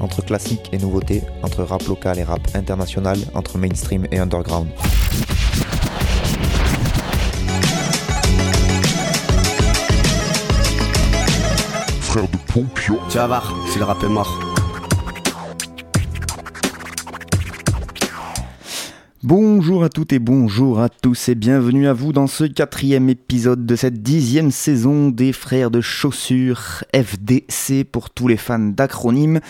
Entre classique et nouveauté, entre rap local et rap international, entre mainstream et underground. Frère de Pompio. Tu vas voir, si le rap est mort. Bonjour à toutes et bonjour à tous et bienvenue à vous dans ce quatrième épisode de cette dixième saison des Frères de Chaussures FDC pour tous les fans d'acronymes.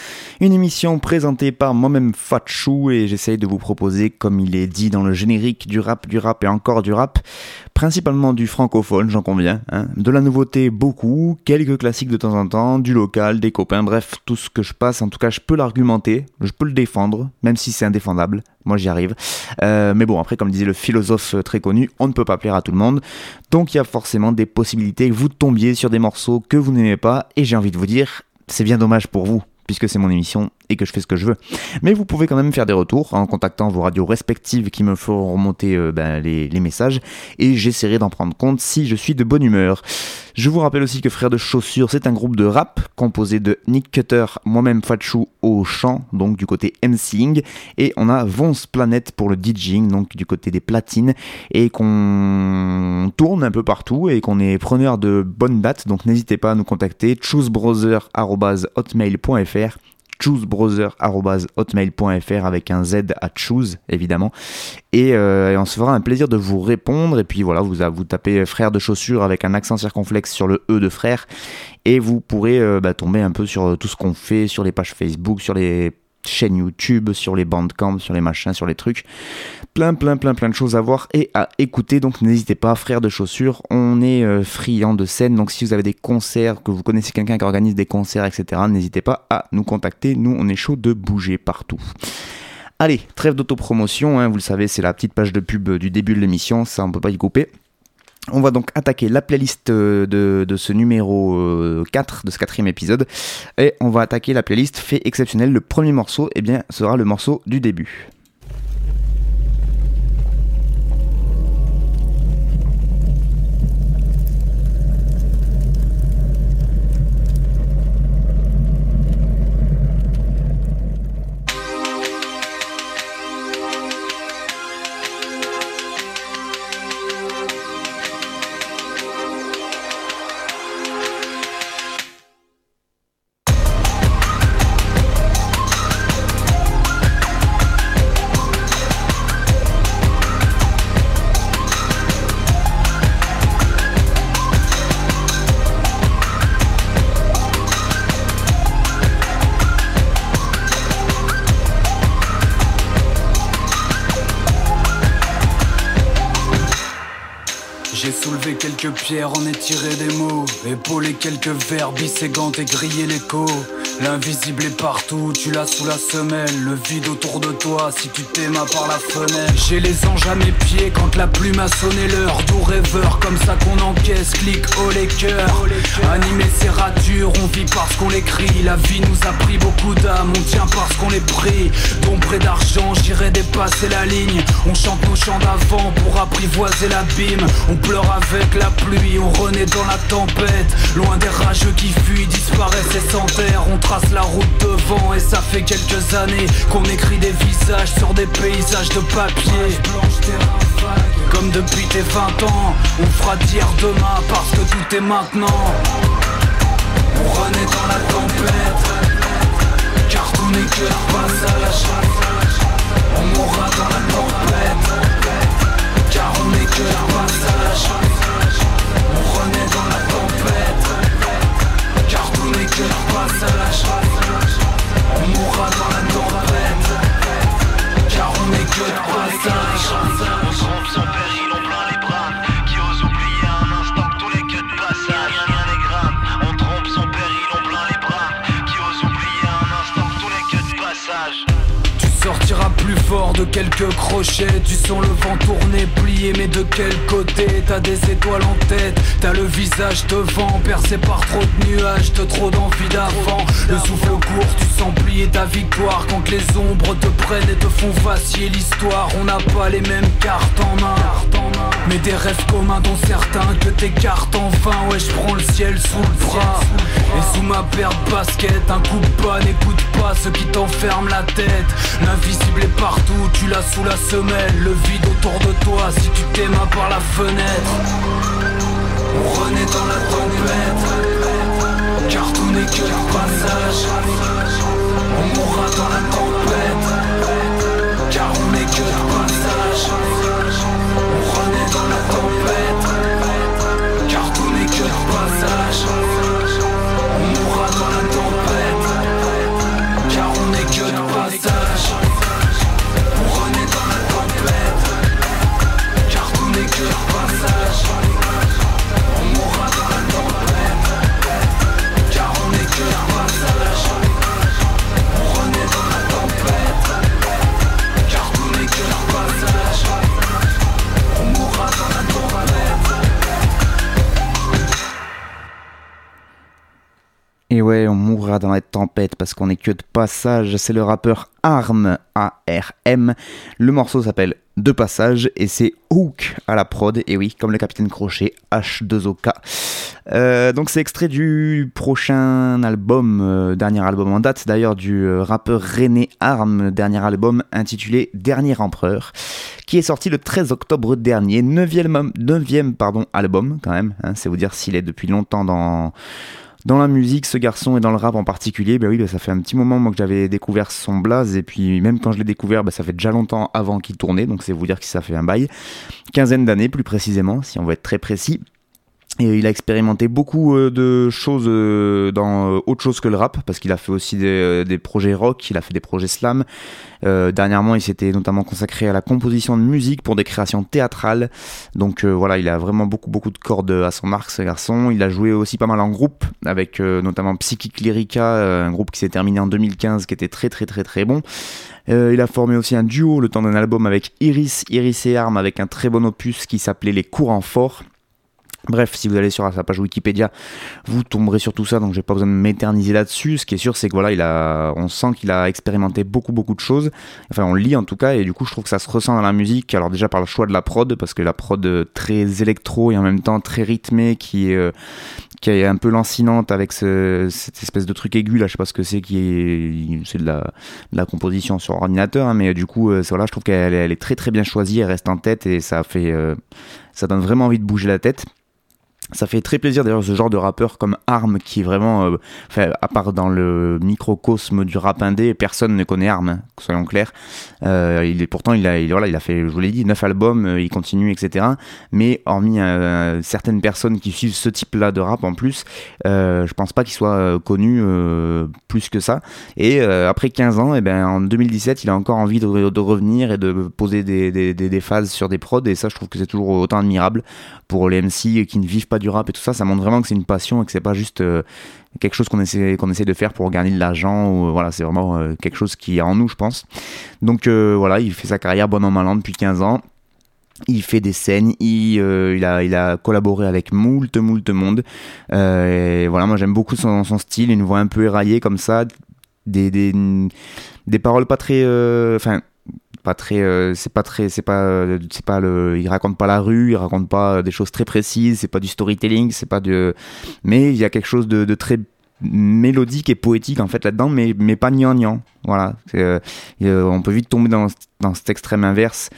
Une émission présentée par moi-même Fatchou et j'essaye de vous proposer, comme il est dit dans le générique, du rap, du rap et encore du rap, principalement du francophone, j'en conviens, hein. de la nouveauté beaucoup, quelques classiques de temps en temps, du local, des copains, bref, tout ce que je passe, en tout cas je peux l'argumenter, je peux le défendre, même si c'est indéfendable, moi j'y arrive. Euh, mais bon, après, comme disait le philosophe très connu, on ne peut pas plaire à tout le monde. Donc il y a forcément des possibilités vous tombiez sur des morceaux que vous n'aimez pas. Et j'ai envie de vous dire, c'est bien dommage pour vous, puisque c'est mon émission et que je fais ce que je veux. Mais vous pouvez quand même faire des retours en contactant vos radios respectives qui me feront remonter euh, ben, les, les messages. Et j'essaierai d'en prendre compte si je suis de bonne humeur. Je vous rappelle aussi que Frères de Chaussures, c'est un groupe de rap composé de Nick Cutter, moi-même Fatchou au chant, donc du côté MCing, et on a Vonce Planet pour le DJing, donc du côté des platines, et qu'on tourne un peu partout et qu'on est preneur de bonnes dates, donc n'hésitez pas à nous contacter, choosebrother.hotmail.fr choosebrother.hotmail.fr avec un Z à choose évidemment. Et, euh, et on se fera un plaisir de vous répondre. Et puis voilà vous, vous tapez frère de chaussures avec un accent circonflexe sur le E de frère. Et vous pourrez euh, bah, tomber un peu sur tout ce qu'on fait sur les pages Facebook sur les chaînes YouTube, sur les bandcamps, sur les machins, sur les trucs. Plein, plein, plein, plein de choses à voir et à écouter. Donc n'hésitez pas, frères de chaussures. On est euh, friand de scène. Donc si vous avez des concerts, que vous connaissez quelqu'un qui organise des concerts, etc., n'hésitez pas à nous contacter. Nous, on est chaud de bouger partout. Allez, trêve d'autopromotion. Hein, vous le savez, c'est la petite page de pub du début de l'émission. Ça, on peut pas y couper. On va donc attaquer la playlist de, de ce numéro 4, de ce quatrième épisode. Et on va attaquer la playlist fait exceptionnel. Le premier morceau, eh bien, sera le morceau du début. J'ai soulevé quelques pierres, en tiré des mots. Épaulé quelques verbes, gante et grillé l'écho. L'invisible est partout, tu l'as sous la semelle. Le vide autour de toi, si tu t'aimas par la fenêtre. J'ai les anges à mes pieds quand la plume a sonné l'heure. Doux rêveur, comme ça qu'on encaisse, clic haut les cœurs. Animer ces ratures, on vit parce qu'on l'écrit. La vie nous a pris beaucoup d'âme, on tient parce qu'on est pris. Bon près d'argent, j'irai dépasser la ligne. On chante nos chants d'avant pour apprivoiser l'abîme. On pleure avec la pluie, on renaît dans la tempête. Loin des rageux qui fuient, disparaissent et. On trace la route devant et ça fait quelques années qu'on écrit des visages sur des paysages de papier. Comme depuis tes 20 ans, on fera d'hier demain parce que tout est maintenant. On renaît dans la tempête, car tout n'est que un passage. On mourra dans la tempête, car on n'est que un passage. On que un passage. On mourra dans la tempête, car on n'est que un passage. De quelques crochets Tu sens le vent tourner, plier mais de quel côté T'as des étoiles en tête, t'as le visage devant Percé par trop de nuages, de trop d'envie d'avant. Le souffle court, tu sens plier ta victoire Quand les ombres te prennent et te font vaciller l'histoire. On n'a pas les mêmes cartes en main Mais des rêves communs dont certains que t'écartes enfin Ouais je prends le ciel sous le bras. Et sous ma paire de baskets Un coup de pas, n'écoute pas ce qui t'enferme la tête. L'invisible est partout, tu l'as sous la semelle. Le vide autour de toi si tu t'aimes par la fenêtre. On renaît dans la tempête. Car tout n'est que un passage. On mourra dans la tempête. Car on n'est que de passage On mourra dans la tempête Car on n'est que de passage. On renaît dans la tempête Car tout n'est que Et ouais, on mourra dans la tempête parce qu'on est que de passage. C'est le rappeur Arm, A-R-M. Le morceau s'appelle De Passage et c'est Hook à la prod. Et oui, comme le capitaine Crochet, H2OK. Euh, donc c'est extrait du prochain album, euh, dernier album en date d'ailleurs, du euh, rappeur René Arm, dernier album intitulé Dernier Empereur, qui est sorti le 13 octobre dernier. 9e, 9e pardon, album quand même. hein, c'est vous dire s'il est depuis longtemps dans dans la musique, ce garçon et dans le rap en particulier, ben oui, ben ça fait un petit moment moi, que j'avais découvert son blaze et puis même quand je l'ai découvert, ben ça fait déjà longtemps avant qu'il tournait, donc c'est vous dire que ça fait un bail, quinzaine d'années plus précisément, si on veut être très précis. Et il a expérimenté beaucoup euh, de choses euh, dans euh, autre chose que le rap, parce qu'il a fait aussi des, projets rock, il a fait des projets slam. Dernièrement, il s'était notamment consacré à la composition de musique pour des créations théâtrales. Donc voilà, il a vraiment beaucoup beaucoup de cordes à son arc, ce garçon. Il a joué aussi pas mal en groupe, avec notamment Psychic Lyrica, un groupe qui s'est terminé en 2015, qui était très très très très bon. Il a formé aussi un duo le temps d'un album avec Iris, Iris et Arm, avec un très bon opus qui s'appelait Les Courants Forts. Bref, si vous allez sur sa page Wikipédia, vous tomberez sur tout ça, donc j'ai pas besoin de m'éterniser là-dessus. Ce qui est sûr, c'est que voilà, on sent qu'il a expérimenté beaucoup beaucoup de choses. Enfin, on lit en tout cas, et du coup, je trouve que ça se ressent dans la musique. Alors déjà par le choix de la prod, parce que la prod euh, très électro et en même temps très rythmée, qui est euh, qui est un peu lancinante avec ce, cette espèce de truc aigu là, je sais pas ce que c'est, qui est, c'est de la, composition sur ordinateur, hein, mais du coup, euh, je trouve qu'elle est- très très bien choisie, elle reste en tête et ça fait, ça donne vraiment envie de bouger la tête. Ça fait très plaisir d'ailleurs ce genre de rappeur comme Arm qui est vraiment, euh, enfin, à part dans le microcosme du rap indé, personne ne connaît Arm, hein, soyons clairs. Euh, il est pourtant il a, il, voilà, il a fait, je vous l'ai dit, neuf albums, euh, il continue, etc. Mais hormis euh, certaines personnes qui suivent ce type-là de rap en plus, euh, je pense pas qu'il soit euh, connu euh, plus que ça. Et euh, après 15 ans, et ben en 2017, il a encore envie de, revenir et de poser des, des phases sur des prods. Et ça, je trouve que c'est toujours autant admirable pour les MC qui ne vivent pas du rap et tout ça. Ça montre vraiment que c'est une passion et que c'est pas juste euh, quelque chose qu'on essaie, essaie de faire pour gagner de l'argent. Euh, voilà, c'est vraiment euh, quelque chose qui est en nous, je pense. Donc voilà, il fait sa carrière bon an mal an depuis 15 ans. Il fait des scènes, il, il, a, il a collaboré avec moult, moult monde. Et voilà, moi j'aime beaucoup son, son style, une voix un peu éraillée comme ça, des, des, des paroles pas très. Enfin, pas très. euh, c'est pas très. C'est pas. euh, C'est pas le. Il raconte pas la rue, il raconte pas euh, des choses très précises, c'est pas du storytelling, c'est pas de. Mais il y a quelque chose de, très mélodique et poétique en fait là-dedans, mais, mais pas gnangnan. Voilà. On peut vite tomber dans, dans cet extrême inverse.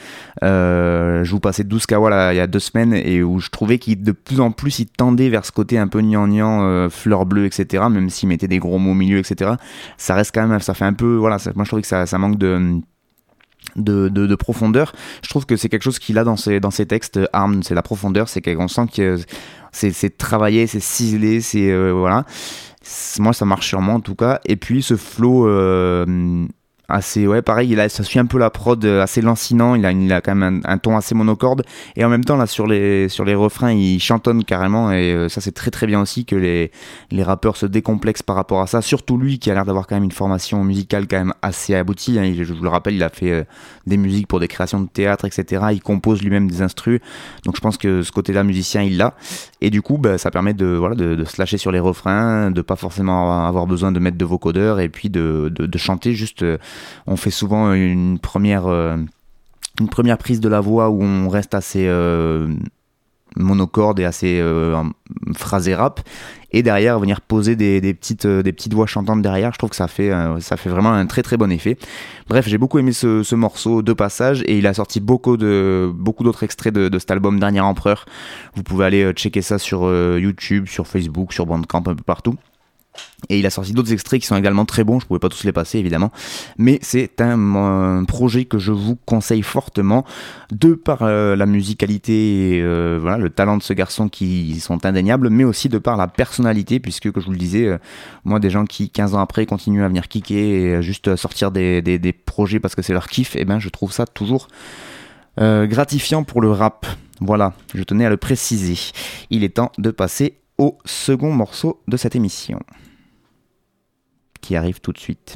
Je vous passais 12 Kawa il y a deux semaines et où je trouvais qu'il de plus en plus il tendait vers ce côté un peu gnangnan, fleur bleue, etc. Même s'il mettait des gros mots au milieu, etc. Ça reste quand même, ça fait un peu, voilà. moi je trouvais que ça, ça manque de de, de, de profondeur. Je trouve que c'est quelque chose qu'il a dans ses, dans ses textes. Arm, c'est la profondeur, c'est qu'on sent que c'est, c'est travaillé, c'est ciselé, c'est euh, voilà. Moi, ça marche moi en tout cas. Et puis ce flow euh, assez ouais pareil il a ça suit un peu la prod euh, assez lancinant il a il a quand même un, ton assez monocorde et en même temps là sur les sur les refrains il chantonne carrément et euh, ça c'est très très bien aussi que les les rappeurs se décomplexent par rapport à ça surtout lui qui a l'air d'avoir quand même une formation musicale quand même assez aboutie hein. Je vous le rappelle il a fait euh, des musiques pour des créations de théâtre etc il compose lui-même des instrus donc je pense que ce côté là musicien il l'a et du coup bah, ça permet de voilà de, de se lâcher sur les refrains de pas forcément avoir besoin de mettre de vocodeurs et puis de, de, chanter juste on fait souvent une première euh, une première prise de la voix où on reste assez euh, monocorde et assez euh, phrasé rap. Et derrière venir poser des, petites voix chantantes derrière je trouve que ça fait vraiment un très très bon effet. Bref j'ai beaucoup aimé ce, ce morceau de passage et il a sorti beaucoup d'autres extraits de, de cet album Dernier Empereur. Vous pouvez aller checker ça sur YouTube sur Facebook sur Bandcamp un peu partout et il a sorti d'autres extraits qui sont également très bons, je pouvais pas tous les passer évidemment, mais c'est un, projet que je vous conseille fortement, de par euh, la musicalité et euh, voilà, le talent de ce garçon qui sont indéniables, mais aussi de par la personnalité, puisque que je vous le disais, euh, moi des gens qui 15 ans après continuent à venir kicker et juste sortir des, projets parce que c'est leur kiff, et ben je trouve ça toujours gratifiant pour le rap. Voilà, je tenais à le préciser. Il est temps de passer au second morceau de cette émission qui arrive tout de suite.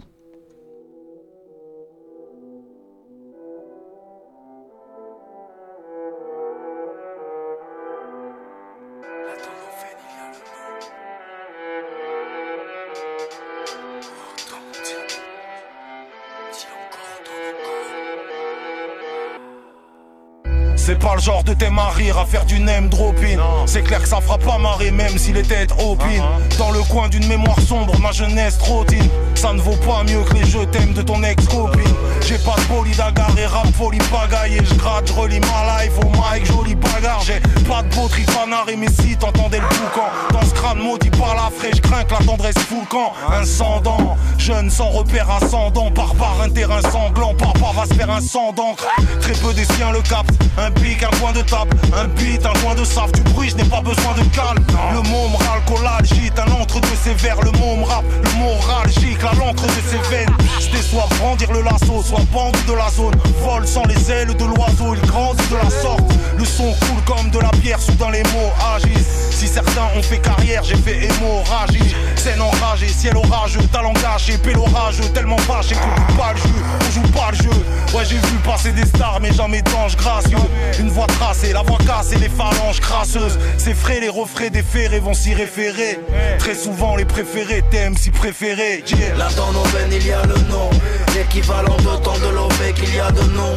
Genre de thème à rire, à faire du name dropping. C'est clair que ça fera pas marrer, même si les têtes opinent. Dans le coin d'une mémoire sombre, ma jeunesse trottine. Ça ne vaut pas mieux que les jeux thèmes de ton ex-copine. J'ai pas de bolide à garer, rap folie pagaille. Je gratte, je relis ma life au mic, jolie bagarre. J'ai pas de beau trifanard et mes si t'entendais le boucan. Dans ce crâne maudit par la fraîche, crains que la tendresse fout le camp. Incendant, jeune sans repère ascendant, barbare, un terrain sanglant. Papa va se faire un sang d'encre. Très peu des siens le captent. Un pic, un coin de table, un beat, un coin de save. Du bruit, je n'ai pas besoin de calme. Le mot me râle, collalgite, un entre-deux sévère. Le mot me rappe, le moralgique, la l'encre de ses veines. J'étais soit brandir le lasso, soit bandu de la zone. Vol sans les ailes de l'oiseau, il grandit de la sorte. Le son coule comme de la bière, soudain les mots agissent. Si certains ont fait carrière, j'ai fait hémorragie. Scène enragée, ciel orageux, talent gâché, pélo rageux, tellement fâché qu'on joue pas le jeu, on joue pas le jeu. Ouais, j'ai vu passer des stars, mais jamais d'ange gracieux. Une voix tracée, la voix cassée, les phalanges crasseuses. C'est frais, les refrains des ferrés vont s'y référer. Très souvent, les préférés, t'aimes si préférés. Yeah. Là dans nos veines il y a le nom L'équivalent d'autant de l'OV qu'il y a de nom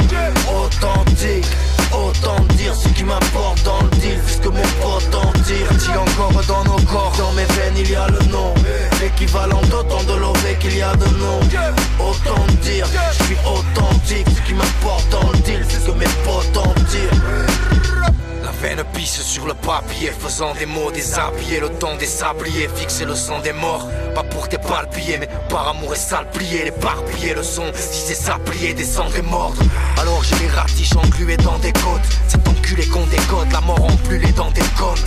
Authentique Autant dire ce qui m'apporte dans le deal. Puisque mon pote en tire Dit encore dans nos corps. Dans mes veines il y a le nom. L'équivalent d'autant de l'OV qu'il y a de nom. Autant dire Je suis authentique. Ce qui m'apporte dans le deal Puisque mes potes en tirent La veine pisse sur le papier, faisant des mots déshabillés, le temps des sabliers, fixer le sang des morts, pas pour tes palpiers, mais par amour et sale plier, les parpiller le son, si c'est ça plier, descendre et mordre. Alors j'ai les ratiches englués dans des côtes, cet enculé qu'on décode, la mort en plus les dents des côtes.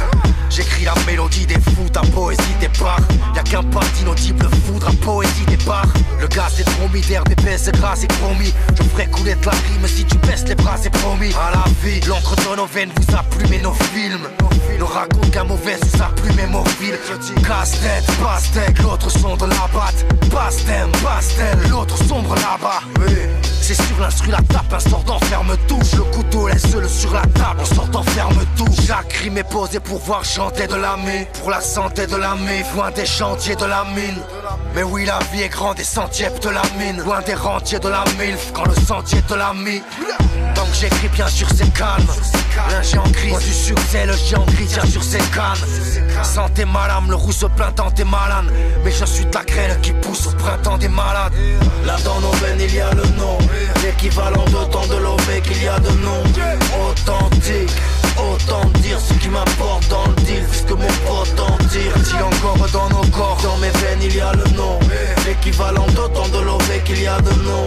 J'écris la mélodie des fous, ta poésie départ, y'a qu'un pas d'inaudible foudre, à poésie départ. Le gaz est dromidaire, d'épaisse grâce et promis, je ferai couler de la rime si tu baisses les bras, c'est promis. À la vie, l'encre de veines vous a plumé nos films. Ne raconte qu'un mauvais sous sa plume hémophile. Casse-tête, pastèque, l'autre son de la batte. Pastem, pastel, l'autre sombre là-bas. C'est sur l'instru la tape, un sort d'enferme touche. Le couteau laisse-le sur la table, un sort d'enferme touche. Chaque rime est posé pour voir chanter de l'ami. Pour la santé de l'ami, loin des chantiers de la mine. Mais oui, la vie est grande et sentier de la mine. Loin des rentiers de la milf, quand le sentier te l'a mis. Donc j'écris bien sûr c'est calme. Un géant gris, moi du succès, le géant tient sur ses cannes. Santé malade, le roux se plaint t'es malade. Mais je suis de la graine qui pousse au printemps des malades. Là dans nos veines il y a le nom L'équivalent d'autant de l'OV qu'il y a de nom Authentique Autant dire ce qui m'importe dans le deal c'est Ce que mon pote en tire. Il encore dans nos corps Dans mes veines il y a le nom. L'équivalent d'autant de l'ové qu'il y a de nom.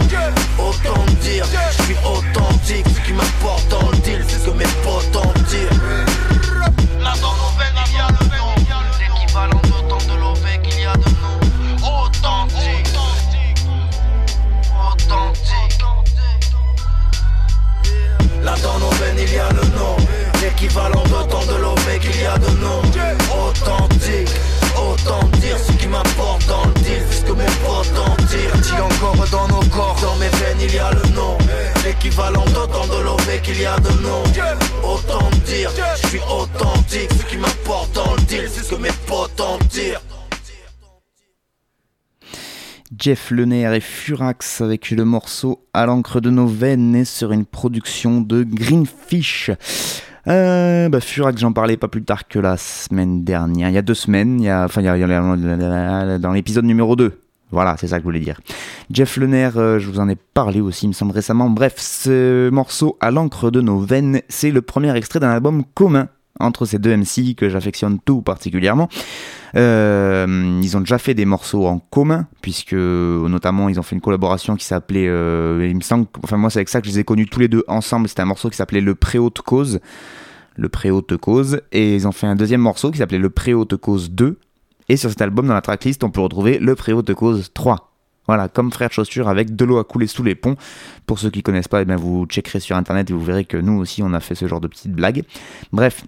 Autant dire Je suis authentique. Ce qui m'importe dans le deal C'est ce que mes potes en tirent. Là dans nos veines il y a le nom. L'équivalent d'autant de l'ové qu'il y a de nom. Authentique. Authentique. Là dans nos veines il y a le nom L'équivalent d'autant de l'OV qu'il y a de nom. Authentique Autant dire ce qui m'apporte dans le deal Puisque mon pote en tire. Dit encore dans nos corps Dans mes veines il y a le nom. L'équivalent d'autant de l'OV qu'il y a de nom. Autant dire Je suis authentique Ce qui m'apporte dans le deal C'est ce que mes potes en tirent. Jeff Lenair et Furax avec le morceau à l'encre de nos veines et sur une production de Greenfish. Euh, bah, Furax, j'en parlais pas plus tard que la semaine dernière. Il y a deux semaines, il y a, enfin, il y a, dans l'épisode numéro 2. Voilà, c'est ça que je voulais dire. Jeff Lener, euh, je vous en ai parlé aussi, il me semble récemment. Bref, ce morceau à l'encre de nos veines, c'est le premier extrait d'un album commun entre ces deux MC que j'affectionne tout particulièrement. Euh, ils ont déjà fait des morceaux en commun, puisque notamment ils ont fait une collaboration qui s'appelait, euh, il me semble, enfin moi c'est avec ça que je les ai connus tous les deux ensemble, c'était un morceau qui s'appelait Le Préhaute Cause, Le Préhaute Cause, et ils ont fait un deuxième morceau qui s'appelait Le Préhaute Cause 2, et sur cet album dans la tracklist on peut retrouver Le Préhaute Cause 3. Voilà, comme frère de chaussures avec de l'eau à couler sous les ponts. Pour ceux qui connaissent pas, eh vous checkerez sur internet et vous verrez que nous aussi on a fait ce genre de petites blagues. Bref,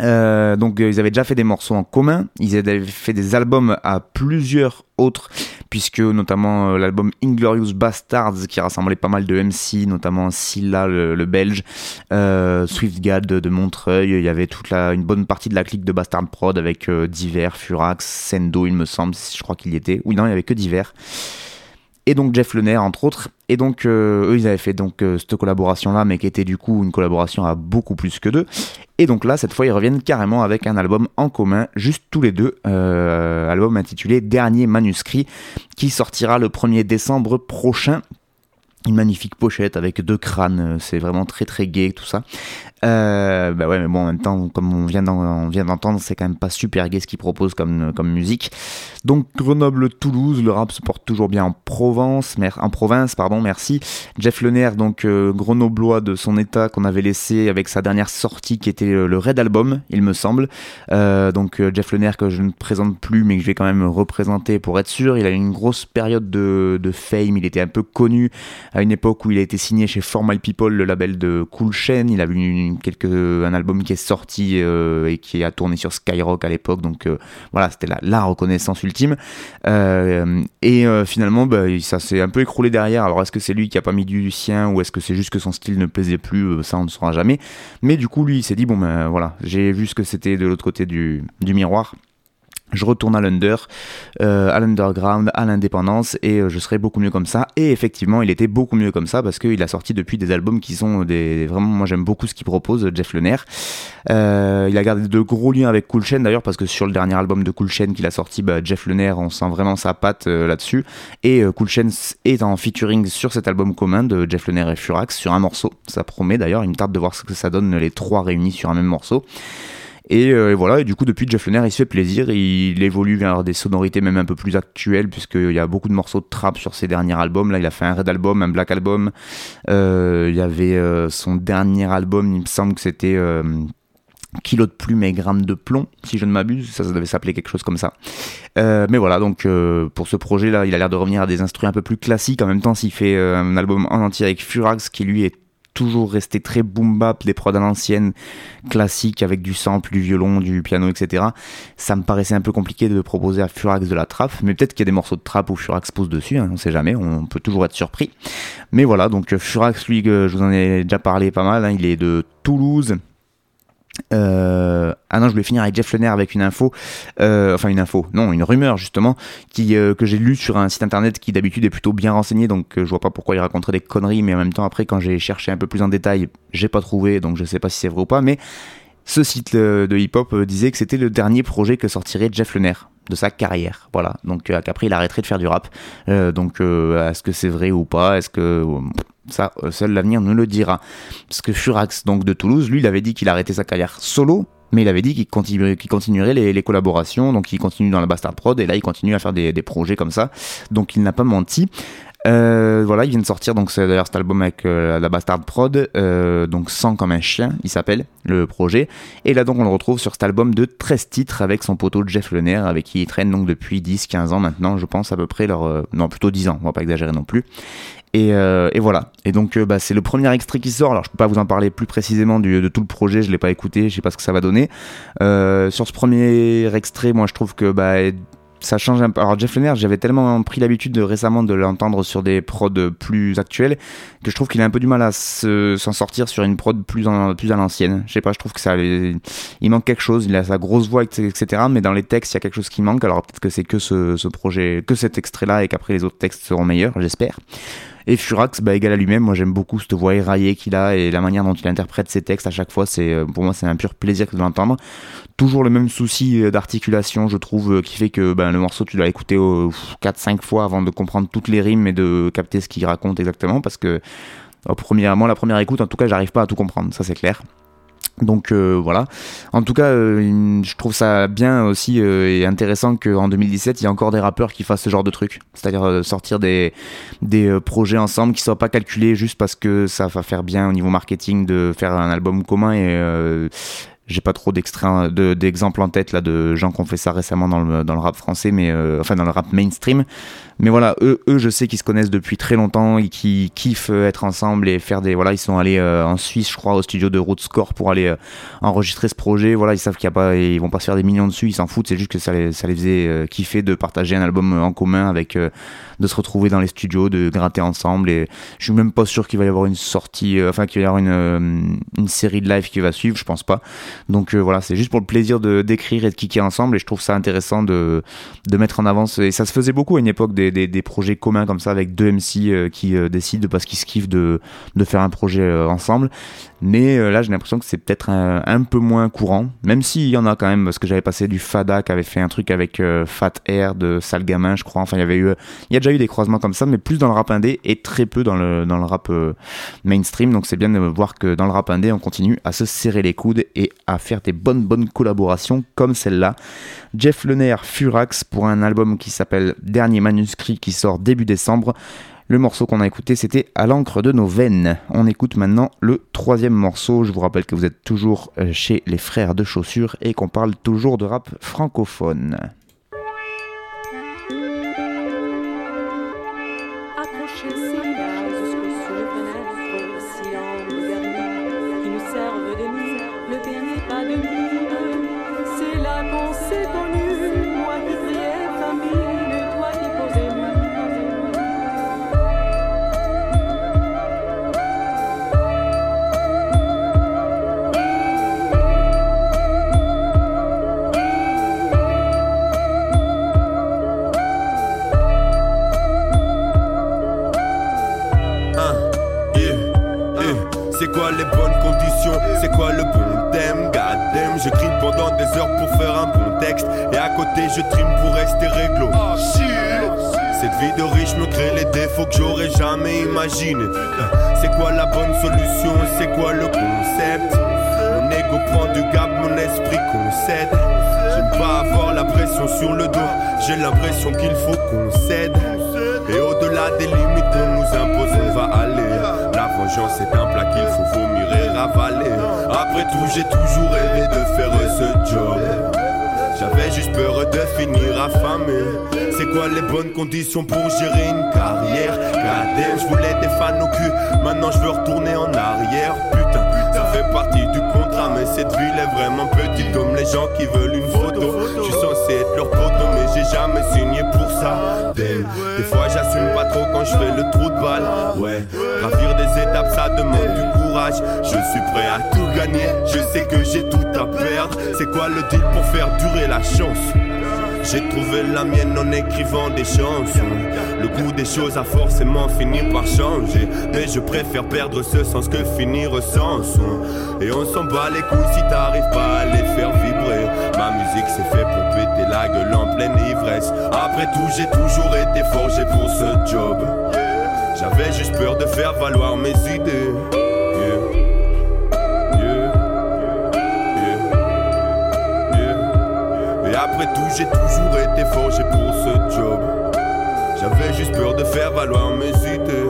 euh, donc euh, ils avaient déjà fait des morceaux en commun, ils avaient fait des albums à plusieurs autres, puisque notamment euh, l'album Inglorious Bastards qui rassemblait pas mal de MC, notamment Silla le, belge, Swiftgad de, de Montreuil, il y avait toute une bonne partie de la clique de Bastard Prod avec euh, Diver, Furax, Sendo il me semble, je crois qu'il y était, oui non il y avait que Diver et donc Jeff Lener entre autres. Et donc euh, eux ils avaient fait donc euh, cette collaboration là, mais qui était du coup une collaboration à beaucoup plus que deux. Et donc là cette fois ils reviennent carrément avec un album en commun, juste tous les deux, euh, album intitulé Dernier manuscrit, qui sortira le 1er décembre prochain. Une magnifique pochette avec deux crânes, c'est vraiment très très gai tout ça. Euh, bah ouais, mais bon, en même temps, comme on vient d'entendre, c'est quand même pas super gai ce qu'ils proposent comme, musique. Donc Grenoble-Toulouse, le rap se porte toujours bien en Provence, en province, pardon, merci. Jeff Lener, donc euh, grenoblois de son état qu'on avait laissé avec sa dernière sortie qui était euh, le Red Album, il me semble. Euh, donc Jeff Lener que je ne présente plus mais que je vais quand même représenter pour être sûr. Il a eu une grosse période de, de fame, il était un peu connu à une époque où il a été signé chez For My People, le label de Cool Chain. Il a eu une- un album qui est sorti euh, et qui a tourné sur Skyrock à l'époque. Donc euh, voilà, c'était la, reconnaissance ultime. Euh, et finalement, bah, ça s'est un peu écroulé derrière. Alors est-ce que c'est lui qui a pas mis du sien ou est-ce que c'est juste que son style ne plaisait plus Ça, on ne saura jamais. Mais du coup, lui, il s'est dit bon ben voilà, j'ai vu ce que c'était de l'autre côté du miroir. Je retourne à l'under, euh, à l'underground, à l'indépendance, et euh, je serai beaucoup mieux comme ça. Et effectivement, il était beaucoup mieux comme ça parce qu'il a sorti depuis des albums qui sont des vraiment. Moi, j'aime beaucoup ce qu'il propose, Jeff Lener. Euh, il a gardé de gros liens avec Cool Chain d'ailleurs parce que sur le dernier album de Cool Chain qu'il a sorti, bah, Jeff Lener, on sent vraiment sa patte euh, là-dessus. Et Cool Chain est en featuring sur cet album commun de Jeff Lener et Furax sur un morceau. Ça promet d'ailleurs. Il me tarde de voir ce que ça donne les trois réunis sur un même morceau. Et, euh, et voilà, et du coup, depuis Jeff Lener, il se fait plaisir. Il évolue vers des sonorités même un peu plus actuelles, puisqu'il y a beaucoup de morceaux de trap sur ses derniers albums. Là, il a fait un Red Album, un Black Album. Euh, il y avait euh, son dernier album, il me semble que c'était Kilo de plume et grammes de plomb, si je ne m'abuse. Ça, devait s'appeler quelque chose comme ça. Mais voilà, donc pour ce projet-là, il a l'air de revenir à des instruments un peu plus classiques. En même temps, s'il fait un album en entier avec Furax, qui lui est toujours resté très boom bap, des prods à l'ancienne, classiques avec du sample, du violon, du piano, etc. Ça me paraissait un peu compliqué de proposer à Furax de la trap, mais peut-être qu'il y a des morceaux de trap où Furax pose dessus, hein, on sait jamais, on peut toujours être surpris. Mais voilà, donc euh, Furax, lui, je vous en ai déjà parlé pas mal, hein, il est de Toulouse. Euh, ah non, je voulais finir avec Jeff Lener avec une info, euh, enfin une info, non, une rumeur justement, qui, euh, que j'ai lu sur un site internet qui d'habitude est plutôt bien renseigné, donc je vois pas pourquoi il raconterait des conneries, mais en même temps après quand j'ai cherché un peu plus en détail, j'ai pas trouvé, donc je sais pas si c'est vrai ou pas, mais ce site de hip-hop disait que c'était le dernier projet que sortirait Jeff Lener de sa carrière, voilà, donc qu'après il arrêterait de faire du rap, donc est-ce que c'est vrai ou pas, est-ce que ça, euh, seul l'avenir nous le dira. Parce que Furax, donc de Toulouse, lui, il avait dit qu'il arrêtait sa carrière solo, mais il avait dit qu'il continuerait, les, collaborations, donc il continue dans la Bastard Prod, et là il continue à faire des projets comme ça, donc il n'a pas menti. Euh, voilà, il vient de sortir donc c'est d'ailleurs cet album avec euh, la Bastard Prod, euh, donc Sang comme un chien, il s'appelle le projet. Et là donc on le retrouve sur cet album de 13 titres avec son poteau Jeff Lener, avec qui il traîne donc depuis 10-15 ans maintenant, je pense à peu près leur, euh, non plutôt 10 ans, on va pas exagérer non plus. Et, euh, et voilà. Et donc, euh, bah, c'est le premier extrait qui sort. Alors, je peux pas vous en parler plus précisément du, de tout le projet. Je l'ai pas écouté. Je sais pas ce que ça va donner. Euh, sur ce premier extrait, moi, je trouve que bah, ça change un peu. Alors Jeff Lennert, j'avais tellement pris l'habitude de, récemment de l'entendre sur des prods plus actuels que je trouve qu'il a un peu du mal à s'en sortir sur une prod plus, plus à l'ancienne. Je sais pas, je trouve que ça, il manque quelque chose. Il a sa grosse voix, etc. Mais dans les textes, il y a quelque chose qui manque. Alors peut-être que c'est que ce projet, que cet extrait-là et qu'après les autres textes seront meilleurs, j'espère. Et Furax, bah, égal à lui-même, moi j'aime beaucoup cette voix éraillée qu'il a et la manière dont il interprète ses textes à chaque fois, c'est euh, pour moi c'est un pur plaisir de l'entendre. Toujours le même souci euh, d'articulation, je trouve, euh, qui fait que ben, le morceau tu dois l'écouter 4-5 fois avant de comprendre toutes les rimes et de capter ce qu'il raconte exactement, parce que premièrement, la première écoute, en tout cas, j'arrive pas à tout comprendre, ça c'est clair. Donc euh, voilà. En tout cas, euh, je trouve ça bien aussi euh, et intéressant qu'en 2017, il y a encore des rappeurs qui fassent ce genre de truc. C'est-à-dire sortir des, des projets ensemble qui soient pas calculés juste parce que ça va faire bien au niveau marketing de faire un album commun et j'ai pas trop d'exemples de, en tête là de gens qui ont fait ça récemment dans le, dans le rap français, mais enfin dans le rap mainstream. Mais voilà, eux, eux je sais qu'ils se connaissent depuis très longtemps et qui kiffent euh, être ensemble et faire des. Voilà, ils sont allés euh, en Suisse, je crois, au studio de Rootscore pour aller euh, enregistrer ce projet. Voilà, ils savent qu'il y a pas, ils vont pas se faire des millions dessus, ils s'en foutent. C'est juste que ça les, ça les faisait kiffer de partager un album en commun avec, de se retrouver dans les studios, de gratter ensemble. Et je suis même pas sûr qu'il va y avoir une sortie, enfin qu'il va y avoir une, une série de live qui va suivre. Je pense pas. Donc voilà, c'est juste pour le plaisir de d'écrire et de kicker ensemble. Et je trouve ça intéressant de de mettre en avant. Et ça se faisait beaucoup à une époque des des, projets communs comme ça avec deux MC euh, qui euh, décident parce qu'ils se kiffent de, faire un projet euh, ensemble. Mais là, j'ai l'impression que c'est peut-être un, peu moins courant, même s'il y en a quand même, parce que j'avais passé du Fada qui avait fait un truc avec Fat Air de Sale Gamin, je crois. Enfin, il y avait eu, il y a déjà eu des croisements comme ça, mais plus dans le rap indé et très peu dans le, dans le rap mainstream. Donc c'est bien de voir que dans le rap indé, on continue à se serrer les coudes et à faire des bonnes, bonnes collaborations comme celle-là. Jeff Lener Furax pour un album qui s'appelle Dernier Manuscrit qui sort début décembre. Le morceau qu'on a écouté, c'était À l'encre de nos veines. On écoute maintenant le troisième morceau. Je vous rappelle que vous êtes toujours euh, chez les frères de chaussures et qu'on parle toujours de rap francophone. Je trime pour rester réglo. Cette vie de riche me crée les défauts que j'aurais jamais imaginé. C'est quoi la bonne solution? C'est quoi le concept? Mon ego prend du gap, mon esprit concède. J'aime pas avoir la pression sur le dos. J'ai l'impression qu'il faut qu'on cède. Et au-delà des limites qu'on nous impose, on va aller. Vengeance est un plat qu'il faut vomir et ravaler. Après tout, j'ai toujours rêvé de faire ce job. J'avais juste peur de finir affamé. C'est quoi les bonnes conditions pour gérer une carrière? KDM, je voulais des fans au cul. Maintenant je veux retourner en arrière. Putain, ça fait partie du contrat. Mais cette ville est vraiment petite comme les gens qui veulent une photo. Je suis censé être leur poteau, mais j'ai jamais signé pour ça. Des fois j'assume pas trop quand je fais le trou de balle. Ouais, gravir des étapes ça demande du courage. Je suis prêt à tout gagner. Je sais que j'ai tout à perdre. C'est quoi le deal pour faire durer la chance? Trouvé la mienne en écrivant des chansons. Le goût des choses a forcément fini par changer. Mais je préfère perdre ce sens que finir sans son. Et on s'en bat les couilles si t'arrives pas à les faire vibrer. Ma musique c'est fait pour péter la gueule en pleine ivresse. Après tout, j'ai toujours été forgé pour ce job. J'avais juste peur de faire valoir mes idées. Après tout, j'ai toujours été forgé pour ce job. J'avais juste peur de faire valoir mes idées.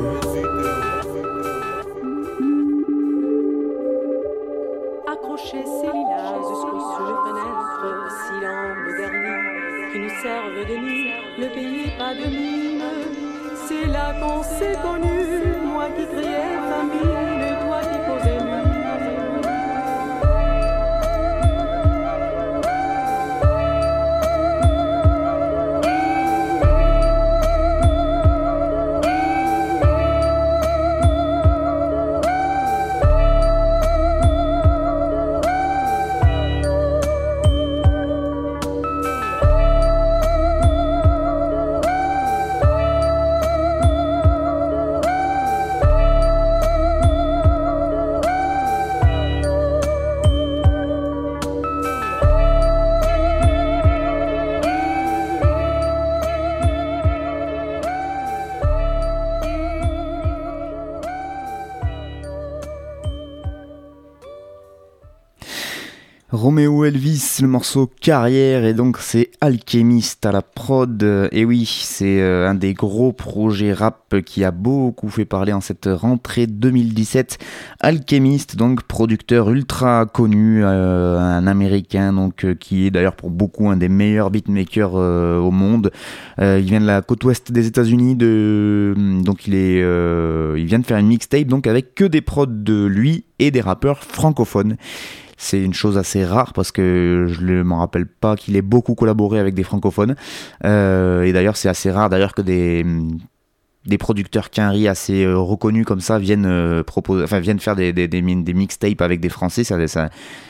Elvis, le morceau Carrière, et donc c'est Alchemist à la prod. Et oui, c'est euh, un des gros projets rap qui a beaucoup fait parler en cette rentrée 2017. Alchemist, donc producteur ultra connu, euh, un américain, donc euh, qui est d'ailleurs pour beaucoup un des meilleurs beatmakers au monde. il vient de la côte ouest des États-Unis, donc il est, il vient de faire une mixtape donc avec que des prods de lui et des rappeurs francophones. C'est une chose assez rare parce que je ne m'en rappelle pas qu'il ait beaucoup collaboré avec des francophones. Euh, et d'ailleurs, c'est assez rare d'ailleurs que des des producteurs quinri assez euh, reconnus comme ça viennent euh, proposer, enfin viennent faire des, mixtapes avec des Français, ça,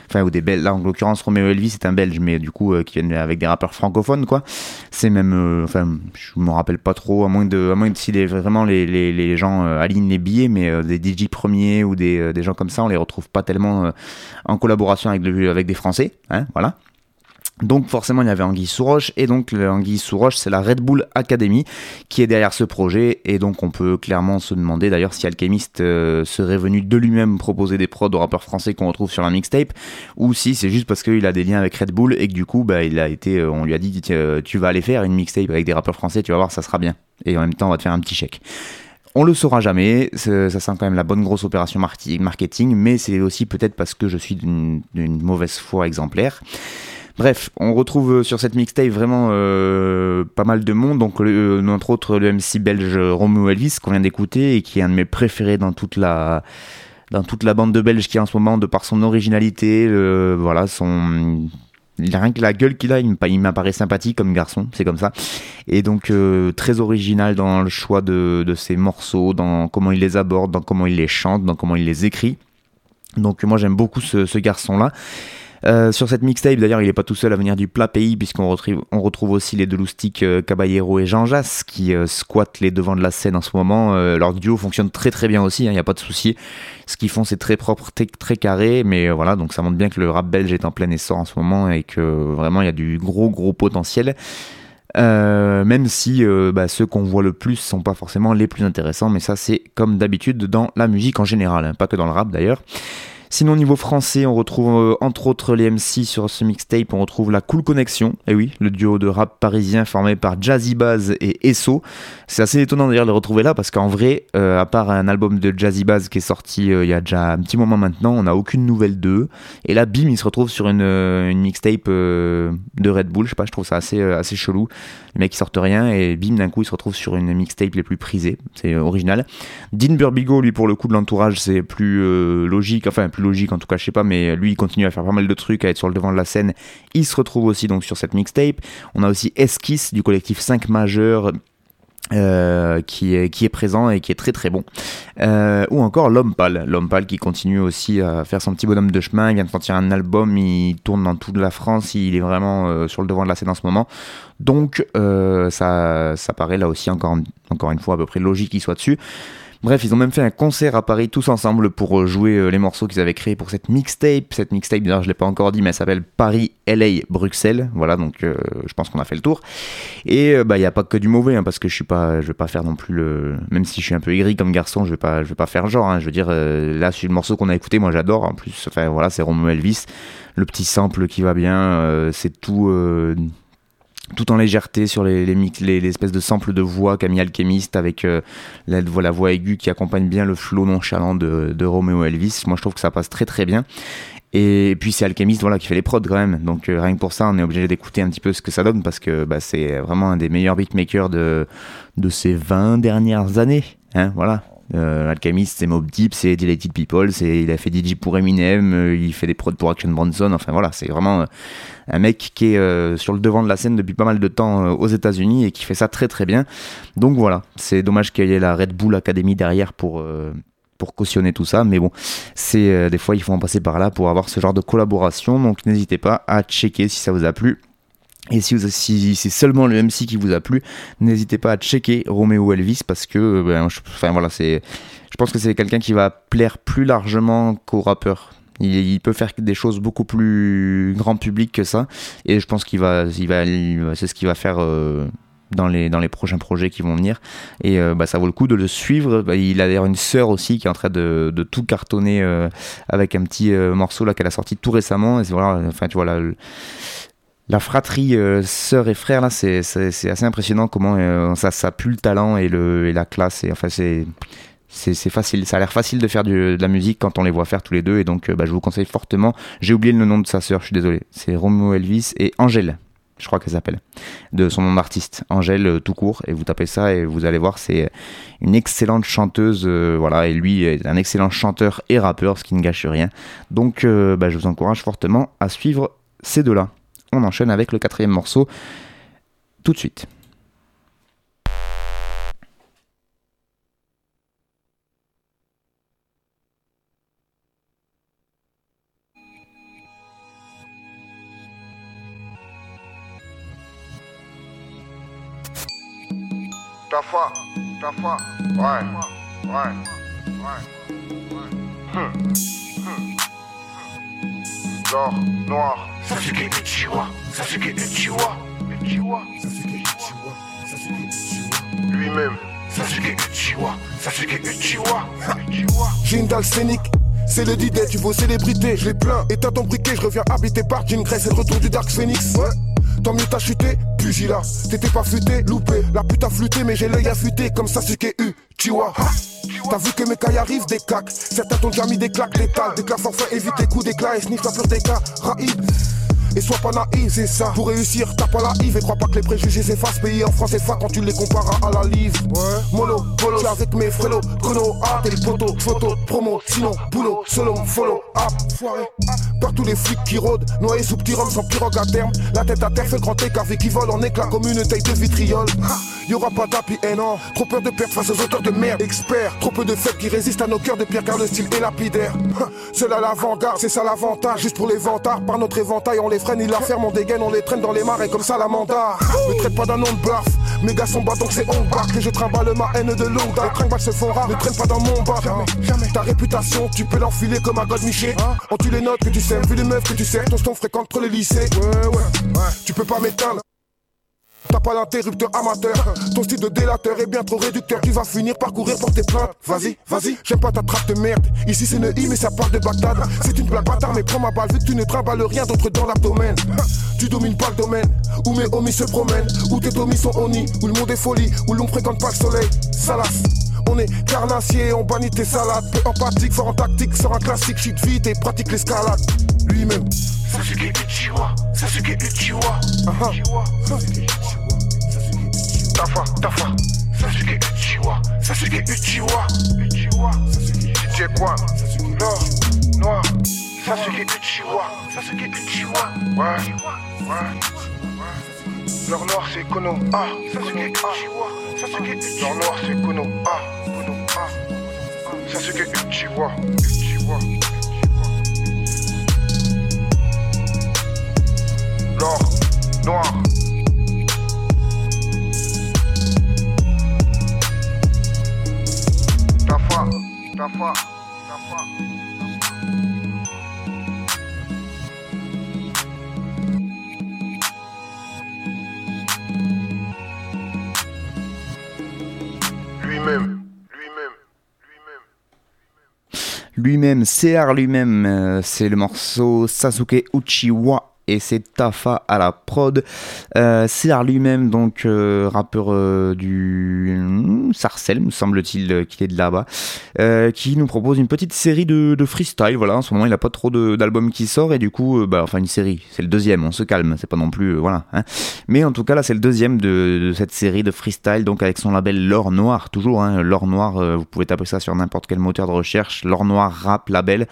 enfin ou des Belges. Là en l'occurrence Romeo Elvis c'est un Belge, mais du coup euh, qui viennent avec des rappeurs francophones quoi. C'est même, enfin je me rappelle pas trop, à moins de, à moins de si les, vraiment les, gens alignent les billets, mais des DJ premiers ou des, gens comme ça, on les retrouve pas tellement en collaboration avec des Français, hein, voilà. Donc forcément il y avait Anguille Souroche et donc Anguille Souroche c'est la Red Bull Academy qui est derrière ce projet et donc on peut clairement se demander d'ailleurs si Alchemist euh, serait venu de lui-même proposer des prods aux rappeurs français qu'on retrouve sur la mixtape ou si c'est juste parce qu'il a des liens avec Red Bull et que du coup bah, il a été, euh, on lui a dit tu vas aller faire une mixtape avec des rappeurs français tu vas voir ça sera bien et en même temps on va te faire un petit chèque. On le saura jamais, ça sent quand même la bonne grosse opération marketing, mais c'est aussi peut-être parce que je suis d'une mauvaise foi exemplaire. Bref, on retrouve euh, sur cette mixtape vraiment euh, pas mal de monde, donc euh, entre autres le MC belge Romeo Elvis qu'on vient d'écouter et qui est un de mes préférés dans toute la dans toute la bande de Belges qui est en ce moment de par son originalité, voilà son rien que la gueule qu'il a, il m'apparaît sympathique comme garçon, c'est comme ça. Et donc très original dans le choix de, ses morceaux, dans comment il les aborde, dans comment il les chante, dans comment il les écrit. Donc moi j'aime beaucoup ce garçon-là. Euh, sur cette mixtape, d'ailleurs, il n'est pas tout seul à venir du plat pays, puisqu'on retrouve, aussi les deux loustiques euh, Caballero et Jean Jass, qui euh, squattent les devants de la scène en ce moment. leur duo fonctionne très très bien aussi, il hein, n'y a pas de souci. Ce qu'ils font, c'est très propre, très, très carré, mais voilà, donc ça montre bien que le rap belge est en plein essor en ce moment et que vraiment il y a du gros gros potentiel. même si bah, ceux qu'on voit le plus sont pas forcément les plus intéressants, mais ça c'est comme d'habitude dans la musique en général, hein, pas que dans le rap d'ailleurs. Sinon, niveau français, on retrouve euh, entre autres les MC sur ce mixtape. On retrouve la Cool Connection, et eh oui, le duo de rap parisien formé par Jazzy Baz et Esso. C'est assez étonnant d'ailleurs de les retrouver là parce qu'en vrai, euh, à part un album de Jazzy Baz qui est sorti euh, il y a déjà un petit moment maintenant, on n'a aucune nouvelle d'eux. Et là, bim, il se retrouve sur une, une mixtape de Red Bull. Je sais pas, je trouve ça assez, assez chelou. Les mecs, ils sortent rien et bim, d'un coup, ils se retrouvent sur une mixtape les plus prisées. C'est original. Dean Burbigo, lui, pour le coup de l'entourage, c'est plus logique, enfin, plus logique en tout cas, je sais pas, mais lui il continue à faire pas mal de trucs, à être sur le devant de la scène. Il se retrouve aussi donc sur cette mixtape. On a aussi Esquisse du collectif 5 majeurs. Euh, qui, est, qui est présent et qui est très très bon. Euh, ou encore L'Homme Pâle. L'Homme Pâle qui continue aussi à faire son petit bonhomme de chemin. Il vient de sortir un album, il tourne dans toute la France, il est vraiment euh, sur le devant de la scène en ce moment. Donc ça, ça paraît là aussi encore, encore une fois à peu près logique qu'il soit dessus. Bref, ils ont même fait un concert à Paris tous ensemble pour euh, jouer euh, les morceaux qu'ils avaient créés pour cette mixtape. Cette mixtape, d'ailleurs, je l'ai pas encore dit, mais elle s'appelle Paris, LA, Bruxelles. Voilà, donc euh, je pense qu'on a fait le tour. Et bah, il n'y a pas que du mauvais, hein, parce que je suis pas, vais pas faire non plus le. Même si je suis un peu aigri comme garçon, je vais vais pas faire genre. Hein. Je veux dire, là, sur le morceau qu'on a écouté, moi j'adore. En plus, enfin voilà, c'est Romo Elvis. Le petit sample qui va bien, c'est tout tout en légèreté sur les, les, espèces de samples de voix qu'a mis Alchemist avec euh, la, la, voix aiguë qui accompagne bien le flow nonchalant de, de Romeo Elvis. Moi je trouve que ça passe très très bien. Et puis c'est Alchemist voilà, qui fait les prods quand même. Donc euh, rien que pour ça, on est obligé d'écouter un petit peu ce que ça donne parce que bah, c'est vraiment un des meilleurs beatmakers de, de ces 20 dernières années. Hein, voilà. Euh, Alchemist, c'est Mob Deep, c'est Deleted People, c'est il a fait DJ pour Eminem, euh, il fait des prods pour Action Bronson. Enfin voilà, c'est vraiment euh, un mec qui est sur le devant de la scène depuis pas mal de temps aux États-Unis et qui fait ça très très bien. Donc voilà, c'est dommage qu'il y ait la Red Bull Academy derrière pour pour cautionner tout ça, mais bon, c'est des fois il faut en passer par là pour avoir ce genre de collaboration. Donc n'hésitez pas à checker si ça vous a plu. Et si, c'est seulement le MC qui vous a plu, n'hésitez pas à checker Romeo Elvis parce que, ben, je, enfin voilà, c'est, je pense que c'est quelqu'un qui va plaire plus largement qu'au rappeur. Il, peut faire des choses beaucoup plus grand public que ça, et je pense qu'il va, c'est ce qui va faire. Euh, dans les, dans les prochains projets qui vont venir. Et euh, bah, ça vaut le coup de le suivre. Bah, il a d'ailleurs une sœur aussi qui est en train de, de tout cartonner euh, avec un petit euh, morceau là qu'elle a sorti tout récemment. Et voilà, enfin tu vois là, la fratrie euh, sœur et frère là, c'est assez impressionnant comment euh, ça, pue le talent et, le, et la classe. Et enfin c'est facile, ça a l'air facile de faire de la musique quand on les voit faire tous les deux et donc euh, bah, je vous conseille fortement. J'ai oublié le nom de sa sœur, je suis désolé. C'est Romeo Elvis et Angèle, je crois qu'elle s'appelle, de son nom d'artiste, Angèle euh, tout court. Et vous tapez ça et vous allez voir, c'est une excellente chanteuse, voilà. Et lui est un excellent chanteur et rappeur, ce qui ne gâche rien. Donc bah, je vous encourage fortement à suivre ces deux-là. On enchaîne avec le quatrième morceau. Tout de suite. L'or noir, Sasuke Uchiwa, Sasuke Uchiwa, Uchiwa, Sasuke Uchiwa, Sasuke Uchiwa. Lui-même, Sasuke Uchiwa, Sasuke Uchiwa, Uchiwa. Dalle scénique. C'est le D-Day, tu vaux célébrité, je l'ai plein. Et ton briquet, je reviens habité par Jean Grey, c'est le retour du Dark Phoenix. Ouais. Tant mieux t'as chuté, pugilat. T'étais pas futé, loupé. La pute a flûté, mais j'ai l'œil affûté, comme Sasuke U, tu vois. T'as vu que mes cailles arrivent des claques. Certains t'ont déjà mis des claques. Des claques forfait, évite les coups d'éclat et sniff la pure des cas. Raïd. Et sois pas naïf, c'est ça. Pour réussir, t'as pas la hive. Et crois pas que les préjugés s'effacent. Payés en France et fa quand tu les compares à la livre. Ouais. Mono, polo, avec mes frélots. Chrono, ah, t'es le poteau. Photo, promo, sinon, boulot, solo, follow, up. Foiré. Par tous les flics qui rôdent. Noyés sous petit rhum sans pirogue à terme. La tête à terre fait grand écart. Qui vole en éclat comme une taille de vitriol. Ha, Y'aura pas d'appui, et non. Trop peur de perdre face aux auteurs de merde. Experts, trop peu de faibles qui résistent à nos cœurs de pierre car le style est lapidaire. Ha, Seul à l'avant-garde, c'est ça l'avantage. Juste pour les vantards, par notre éventail, on les freine, ils la ferment, on dégaine, on les traîne dans les marais comme ça la mandat. Me traite pas d'un nom de. Mes gars sont bas donc c'est on back. Et je trimballe ma haine de longue. Les tringballes se font rares, ne traîne pas dans mon bas. Ta réputation, tu peux l'enfiler comme un god Miché. On tue les notes que tu sais, vu les meufs que tu sais, ton fréquente trop le lycée. Ouais, ouais, tu peux pas m'éteindre. T'as pas d'interrupteur amateur. Ton style de délateur est bien trop réducteur. Tu vas finir par courir pour tes plaintes? Vas-y, vas-y, j'aime pas ta trappe de merde. Ici c'est une I mais ça part de Bagdad. C'est une blague bâtard mais prends ma balle. Vu que tu ne trimbales rien d'autre dans l'abdomen. Tu domines pas le domaine Où mes homies se promènent. Où tes homies sont honnies Où le monde est folie Où l'on fréquente pas le soleil. Salas on est carnassier, on bannit tes salades Peu empathique, fort en tactique, sort un classique Chute vite et pratique l'escalade Lui-même Sasuke Uchiwa, Sasuke Uchiwa, Ah Uchiwa, Sasuke Uchiwa, Sasuke Ta foi, ta foi, Sasuke Uchiwa, Sasuke Uchiwa, Uchiwa, Sasuke Quan, Noir, Noir, Sasuke Uchiwa, Sasuke Uchiwa, ouais, ouais, L'or noir c'est Kono, ah, Sasuke Uchiwa, Sasuke L'or noir c'est Kono, ah, Kono, ah, Sasuke Uchiwa, Uchiwa, L'or noir. Ta foi, ta foi. Lui-même, CR lui-même, euh, c'est le morceau Sasuke Uchiwa et c'est Tafa à la prod. Euh, CR lui-même, donc euh, rappeur euh, du hmm, Sarcelles, me semble-t-il euh, qu'il est de là-bas, qui nous propose une petite série de, freestyle. Voilà, en ce moment il a pas trop d'albums qui sort et du coup, bah, enfin une série, c'est le deuxième, on se calme, c'est pas non plus, voilà. hein. Mais en tout cas là c'est le deuxième de, cette série de freestyle, donc avec son label L'Or Noir, toujours, hein, L'Or Noir, vous pouvez taper ça sur n'importe quel moteur de recherche, L'Or Noir Rap Label,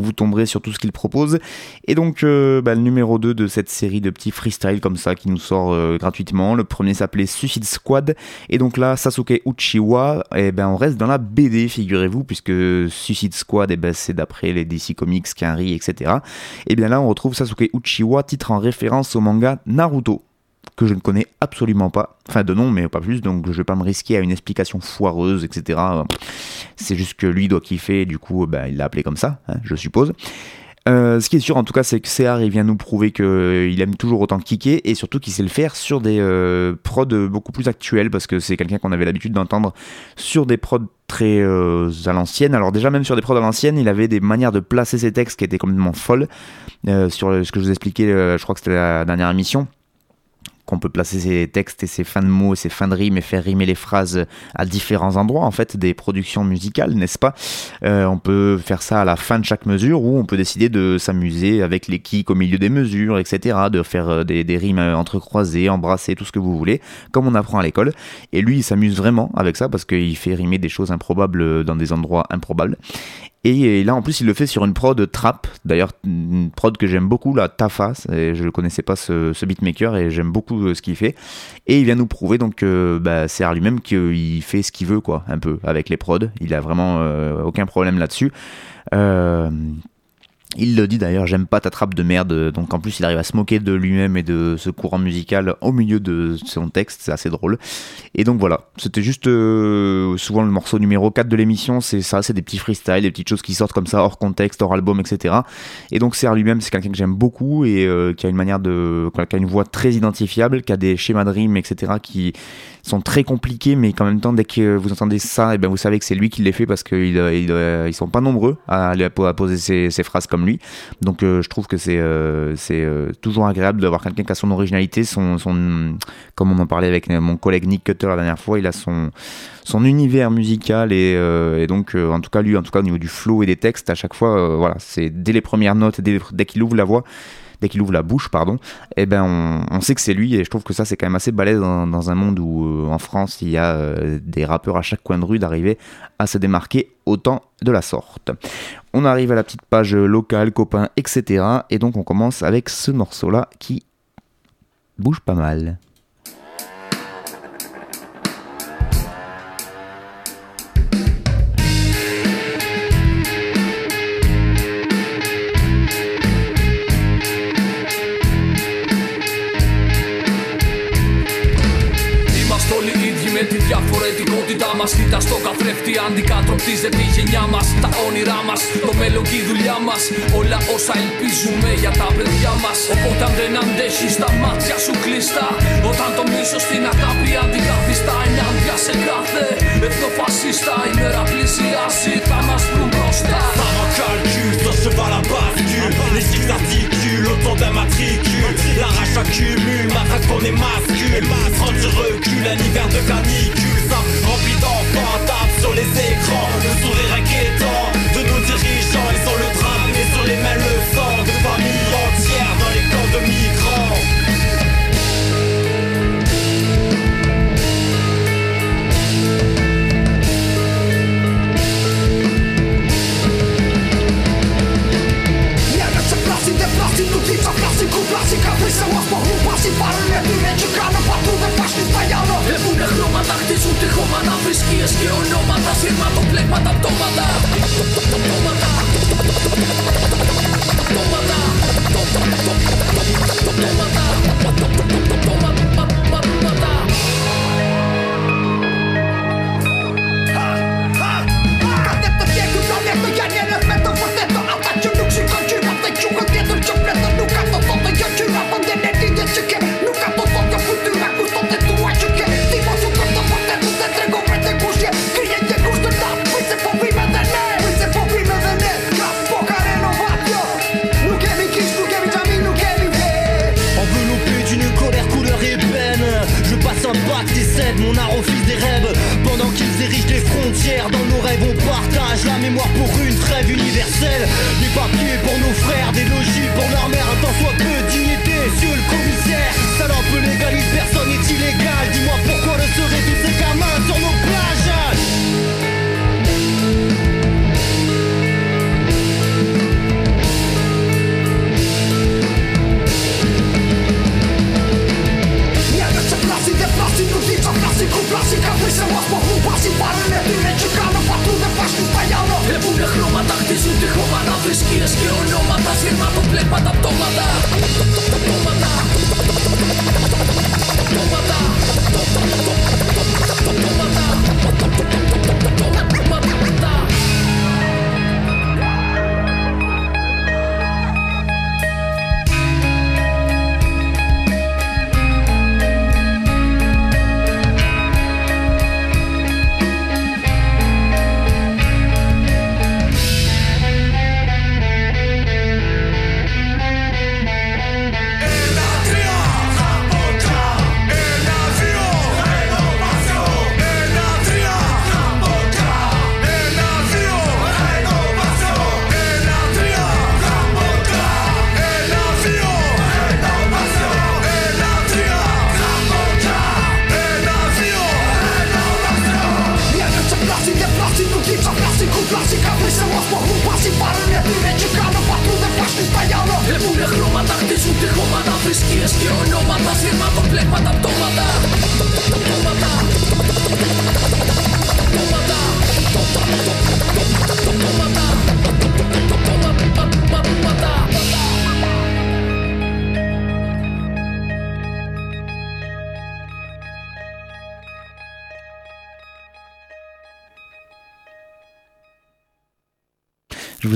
vous tomberez sur tout ce qu'il propose. Et donc euh, bah, le numéro 2 de cette série de petits freestyle comme ça qui nous sort euh, gratuitement. Le premier s'appelait Suicide Squad. Et donc là, Sasuke Uchiwa, et ben on reste dans la BD, figurez-vous, puisque Suicide Squad, et ben c'est d'après les DC Comics, Quinry, etc. Et bien là, on retrouve Sasuke Uchiwa, titre en référence au manga Naruto que je ne connais absolument pas, enfin de nom mais pas plus, donc je vais pas me risquer à une explication foireuse, etc. C'est juste que lui doit kiffer, du coup bah, il l'a appelé comme ça, hein, je suppose. Euh, ce qui est sûr en tout cas c'est que CR il vient nous prouver qu'il aime toujours autant kicker et surtout qu'il sait le faire sur des euh, prods beaucoup plus actuels parce que c'est quelqu'un qu'on avait l'habitude d'entendre sur des prods très euh, à l'ancienne. Alors déjà même sur des prods à l'ancienne, il avait des manières de placer ses textes qui étaient complètement folles. Euh, sur ce que je vous expliquais, euh, je crois que c'était la dernière émission qu'on peut placer ses textes et ses fins de mots, ses fins de rimes et faire rimer les phrases à différents endroits en fait des productions musicales, n'est-ce pas? Euh, On peut faire ça à la fin de chaque mesure ou on peut décider de s'amuser avec les kicks au milieu des mesures, etc. De faire euh, des, rimes euh, entrecroisées, embrasser, tout ce que vous voulez, comme on apprend à l'école. Et lui, il s'amuse vraiment avec ça parce qu'il fait rimer des choses improbables dans des endroits improbables. Et là, en plus, il le fait sur une prod trap. D'ailleurs, une prod que j'aime beaucoup, la Tafa. Je ne connaissais pas ce, beatmaker et j'aime beaucoup euh, ce qu'il fait. Et il vient nous prouver, donc, euh, bah, c'est à lui-même qu'il fait ce qu'il veut, quoi, un peu, avec les prods. Il a vraiment euh, aucun problème là-dessus. Il le dit d'ailleurs, j'aime pas ta trappe de merde. Donc en plus, il arrive à se moquer de lui-même et de ce courant musical au milieu de son texte. C'est assez drôle. Et donc voilà, c'était juste euh, souvent le morceau numéro 4 de l'émission. C'est ça, c'est des petits freestyles, des petites choses qui sortent comme ça hors contexte, hors album, etc. Et donc CR lui-même, c'est quelqu'un que j'aime beaucoup et euh, qui a une manière de. qui a une voix très identifiable, qui a des schémas de rimes, etc. qui sont très compliqués, mais qu'en même temps, dès que vous entendez ça, et ben vous savez que c'est lui qui les fait parce qu'ils il, ils sont pas nombreux à, à poser ces, phrases comme lui. Donc euh, je trouve que c'est euh, euh, toujours agréable d'avoir quelqu'un qui a son originalité, son, son comme on en parlait avec mon collègue Nick Cutter la dernière fois, il a son son univers musical et, euh, et donc euh, en tout cas lui en tout cas au niveau du flow et des textes à chaque fois euh, voilà c'est dès les premières notes dès, dès qu'il ouvre la voix dès qu'il ouvre la bouche, pardon, eh ben on, sait que c'est lui et je trouve que ça c'est quand même assez balèze dans, dans un monde où euh, en France il y a euh, des rappeurs à chaque coin de rue d'arriver à se démarquer autant de la sorte. On arrive à la petite page locale, copains, etc. Et donc on commence avec ce morceau là qui bouge pas mal. Μας. Κοίτα στο καθρέφτη, αντικατοπτρίζεται η γενιά μας. Τα όνειρά μας, το μέλλον και η δουλειά μας. Όλα όσα ελπίζουμε για τα παιδιά μας. Οπότε αν δεν αντέχεις τα μάτια σου κλειστά. Όταν το μίσος στην αγάπη αντικαθιστά ενάντια σε κάθε εθνοφασίστα. Η μέρα πλησιάζει, θα μας βρουν μπροστά. Ça manque calcul, ce cheval à bascule Les chiffres articulent autant d'un matricule La rage accumule, matraque qu'on est mascule Prendre du recul, un hiver de canicule Ça remplit d'enfants, tape sur les écrans. Le sourire inquiétant πλάση καθίσε μας παγού πάση Πάρουν επίρε και κάνω πατού δεν πάσχουν στα παγιάνο. Έχουνε χρώματα, χτίζουν τη χώματα Θρησκείες και ονόματα, σύρματα, πλέγματα, πτώματα. Πτώματα. Πτώματα. Πτώματα. Πτώματα.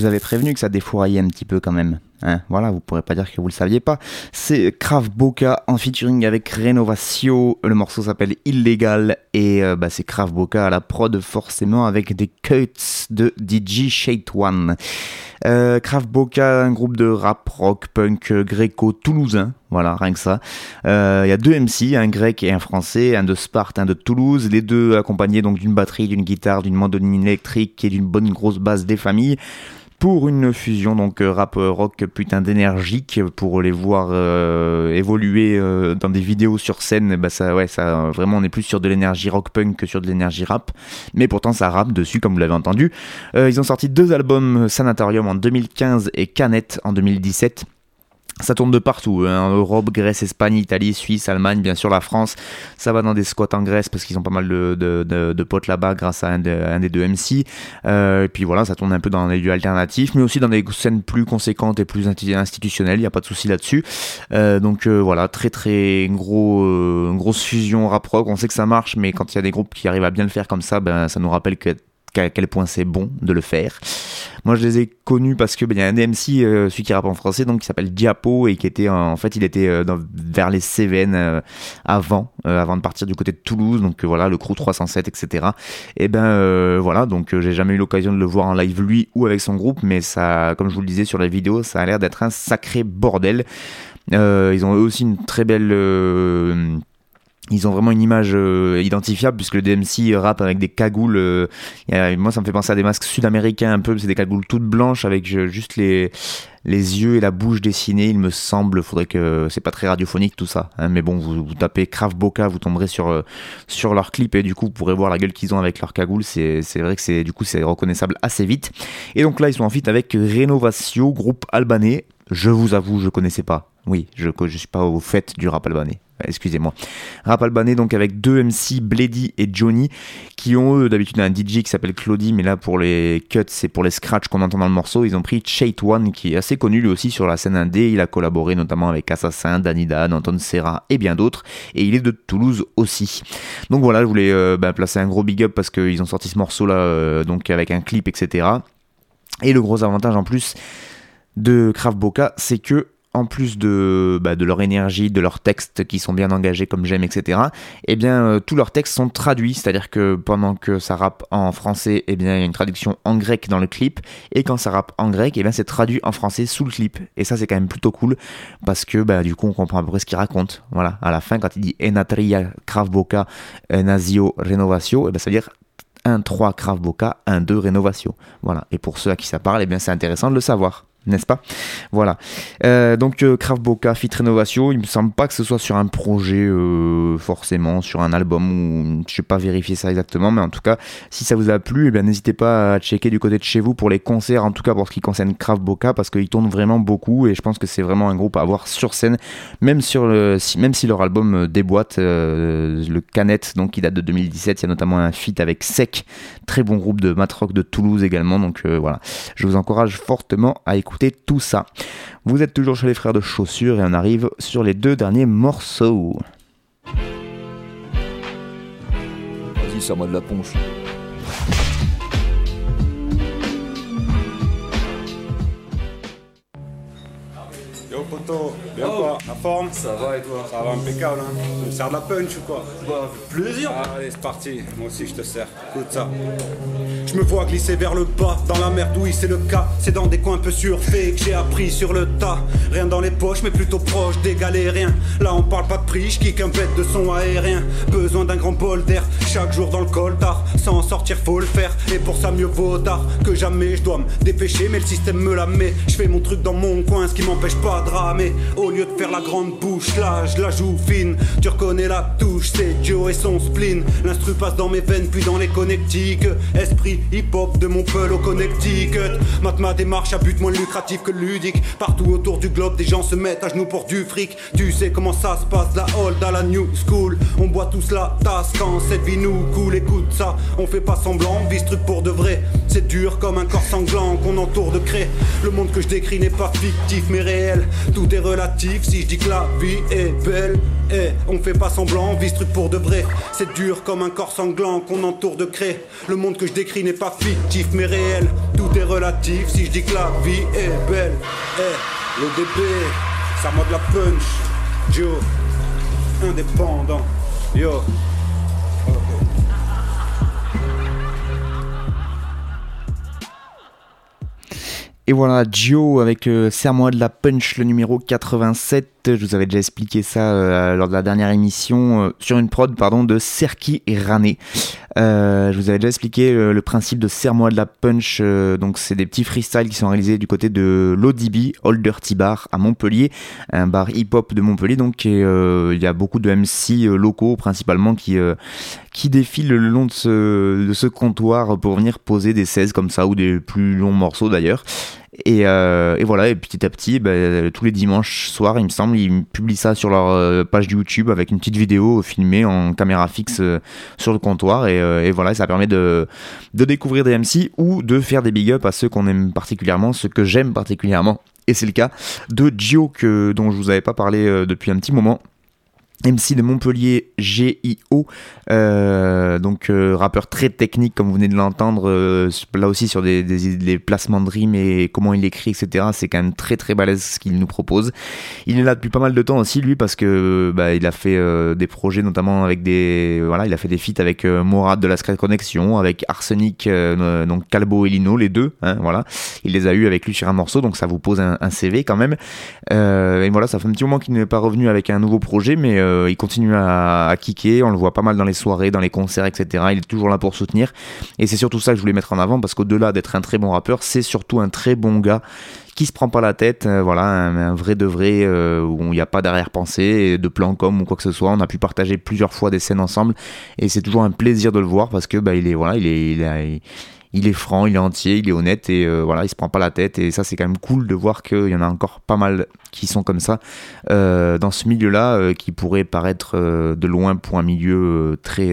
Vous avais prévenu que ça défouraillait un petit peu quand même. Hein, voilà, vous pourrez pas dire que vous le saviez pas. C'est Krav Boka en featuring avec Renovatio. Le morceau s'appelle Illégal et euh, bah, c'est Krav Boka à la prod forcément avec des cuts de DJ Shade One. Euh, Krav Boka, un groupe de rap, rock, punk, euh, gréco toulousain. Voilà, rien que ça. Euh, Il y a deux MC, un grec et un français, un de Sparte, un de Toulouse. Les deux accompagnés donc d'une batterie, d'une guitare, d'une mandoline électrique et d'une bonne grosse basse des familles pour une fusion donc euh, rap euh, rock putain d'énergique pour les voir euh, évoluer dans des vidéos sur scène bah ça ouais ça vraiment on est plus sur de l'énergie rock punk que sur de l'énergie rap. Mais pourtant ça rappe dessus comme vous l'avez entendu. Ils ont sorti deux albums Sanatorium en 2015 et Canette en 2017 ça tourne de partout, hein. Europe, Grèce, Espagne, Italie, Suisse, Allemagne, bien sûr la France. Ça va dans des squats en Grèce parce qu'ils ont pas mal de, potes là-bas grâce à un, de- un des deux MC. Euh, et puis voilà, ça tourne un peu dans les lieux alternatifs, mais aussi dans des scènes plus conséquentes et plus institutionnelles. Il n'y a pas de souci là-dessus. Euh, donc euh, voilà, très très gros, euh, grosse fusion rap rock. On sait que ça marche, mais quand il y a des groupes qui arrivent à bien le faire comme ça, ben ça nous rappelle que qu'à quel point c'est bon de le faire. Moi, je les ai connus parce que ben, il y a un MC, euh, celui qui rappe en français, donc qui s'appelle Diapo et qui était en, fait, il était euh, vers les Cévennes euh, avant, euh, avant de partir du côté de Toulouse, donc voilà, le crew 307, etc. Et ben voilà, donc j'ai jamais eu l'occasion de le voir en live lui ou avec son groupe, mais ça, comme je vous le disais sur la vidéo, ça a l'air d'être un sacré bordel. Ils ont eux aussi une très belle ils ont vraiment une image euh, identifiable puisque le DMC rappe avec des cagoules. euh, a- moi, ça me fait penser à des masques sud-américains un peu. C'est des cagoules toutes blanches avec euh, juste les les yeux et la bouche dessinés. Il me semble. Faudrait que c'est pas très radiophonique tout ça. hein, mais bon, vous, vous tapez Krav Boka, vous tomberez sur euh, sur leur clip et du coup, vous pourrez voir la gueule qu'ils ont avec leur cagoule. C'est c'est vrai que c'est du coup c'est reconnaissable assez vite. Et donc là, ils sont en feat avec Renovatio, groupe albanais. Je vous avoue, je connaissais pas. Oui, je je suis pas au fait du rap albanais. Excusez-moi. Rap albanais donc avec deux MC, Bledy et Johnny, qui ont eux d'habitude un DJ qui s'appelle Claudie, mais là pour les cuts et pour les scratchs qu'on entend dans le morceau, ils ont pris Chate One qui est assez connu lui aussi sur la scène indé. Il a collaboré notamment avec Assassin, Danny Dan, Anton Serra et bien d'autres. Et il est de Toulouse aussi. Donc voilà, je voulais euh, bah, placer un gros big up parce qu'ils ont sorti ce morceau là donc avec un clip, etc. Et le gros avantage en plus de Krav Boka, c'est que en plus de, bah, de leur énergie, de leurs textes qui sont bien engagés comme j'aime, etc., eh bien, euh, tous leurs textes sont traduits, c'est-à-dire que pendant que ça rappe en français, eh bien, il y a une traduction en grec dans le clip, et quand ça rappe en grec, eh bien, c'est traduit en français sous le clip. Et ça, c'est quand même plutôt cool, parce que, bah, du coup, on comprend à peu près ce qu'il raconte. Voilà, à la fin, quand il dit Enatria Krav Boka Nasio Renovatio, eh ben, ça veut dire 1, 3 Krav Boka, 1, 2 Renovatio. Voilà. Et pour ceux à qui ça parle, eh bien, c'est intéressant de le savoir. N'est-ce pas? Voilà. Euh, donc euh, Krav Boka, Fit Rénovation, il me semble pas que ce soit sur un projet euh, forcément, sur un album ou je sais pas vérifier ça exactement, mais en tout cas, si ça vous a plu, eh n'hésitez pas à checker du côté de chez vous pour les concerts, en tout cas pour ce qui concerne Krav Boka, parce qu'ils tournent vraiment beaucoup et je pense que c'est vraiment un groupe à avoir sur scène, même si, même si leur album euh, déboîte, le Canette, donc qui date de 2017, il y a notamment un feat avec Sec, très bon groupe de mat rock de Toulouse également, donc voilà, je vous encourage fortement à écouter tout ça. Vous êtes toujours chez les frères de chaussures et on arrive sur les deux derniers morceaux. Bien quoi La forme Ça va et toi Ça va impeccable hein Tu me sers de la punch ou quoi Bah, plaisir Allez, c'est parti, moi aussi je te sers. Écoute ça. Je me vois glisser vers le bas, dans la merde, oui c'est le cas. C'est dans des coins peu surfaits que j'ai appris sur le tas. Rien dans les poches, mais plutôt proche des galériens. Là on parle pas de prix, je kick un bête de son aérien. Besoin d'un grand bol d'air, chaque jour dans le coltard. Sans en sortir, faut le faire. Et pour ça, mieux vaut tard que jamais. Je dois me dépêcher, mais le système me la met. Je fais mon truc dans mon coin, ce qui m'empêche pas de mais au lieu de faire la grande bouche, là, je la joue fine. Tu reconnais la touche, c'est Joe et son spleen. L'instru passe dans mes veines, puis dans les connectiques. Esprit hip-hop de mon au Connecticut. Mate ma démarche à but moins lucratif que ludique. Partout autour du globe, des gens se mettent à genoux pour du fric. Tu sais comment ça se passe, la old à la new school. On boit tous la tasse quand cette vie nous coule. Écoute ça, on fait pas semblant, on vit truc pour de vrai. C'est dur comme un corps sanglant qu'on entoure de craie. Le monde que je décris n'est pas fictif mais réel. Tout est relatif si je dis que la vie est belle. Eh, on fait pas semblant, on vit ce truc pour de vrai. C'est dur comme un corps sanglant qu'on entoure de craie. Le monde que je décris n'est pas fictif mais réel. Tout est relatif si je dis que la vie est belle. Eh, le DB, ça mode la punch. Joe, indépendant. Yo. Et voilà, Gio avec euh, de la punch, le numéro 87. Je vous avais déjà expliqué ça euh, lors de la dernière émission euh, sur une prod pardon de Serki et Rané. Euh, je vous avais déjà expliqué le principe de Serre-moi de la punch. donc c'est des petits freestyles qui sont réalisés du côté de l'ODB, Old Dirty Bar à Montpellier, un bar hip-hop de Montpellier. Donc il y a beaucoup de MC locaux principalement qui qui défilent le long de ce, de ce comptoir pour venir poser des 16 comme ça ou des plus longs morceaux d'ailleurs. Et, euh, et voilà, et petit à petit, ben, tous les dimanches soirs, il me semble, ils publient ça sur leur euh, page YouTube avec une petite vidéo filmée en caméra fixe euh, sur le comptoir. Et, voilà, ça permet de, découvrir des MC ou de faire des big up à ceux qu'on aime particulièrement, ceux que j'aime particulièrement. Et c'est le cas de Gio, que, dont je vous avais pas parlé depuis un petit moment. MC de Montpellier, GIO, euh, donc euh, rappeur très technique comme vous venez de l'entendre, euh, là aussi sur des, des, placements de rimes et comment il écrit, etc. C'est quand même très très balèze ce qu'il nous propose. Il est là depuis pas mal de temps aussi lui parce que bah, il a fait des projets notamment avec des voilà, il a fait des feats avec Morad de la Secret Connection, avec Arsenic, donc Calbo et Lino les deux, hein, voilà. Il les a eu avec lui sur un morceau donc ça vous pose un, un CV quand même. Et voilà, ça fait un petit moment qu'il n'est pas revenu avec un nouveau projet mais euh, il continue à, kicker, on le voit pas mal dans les soirées, dans les concerts, etc. Il est toujours là pour soutenir. Et c'est surtout ça que je voulais mettre en avant, parce qu'au-delà d'être un très bon rappeur, c'est surtout un très bon gars qui se prend pas la tête, euh, voilà, un, vrai de vrai, euh, où il n'y a pas d'arrière-pensée, de plan com ou quoi que ce soit. On a pu partager plusieurs fois des scènes ensemble, et c'est toujours un plaisir de le voir, parce que bah, il est, voilà, il est, il est franc, il est entier, il est honnête et euh, voilà, il se prend pas la tête et ça c'est quand même cool de voir qu'il y en a encore pas mal qui sont comme ça euh, dans ce milieu-là euh, qui pourrait paraître de loin pour un milieu très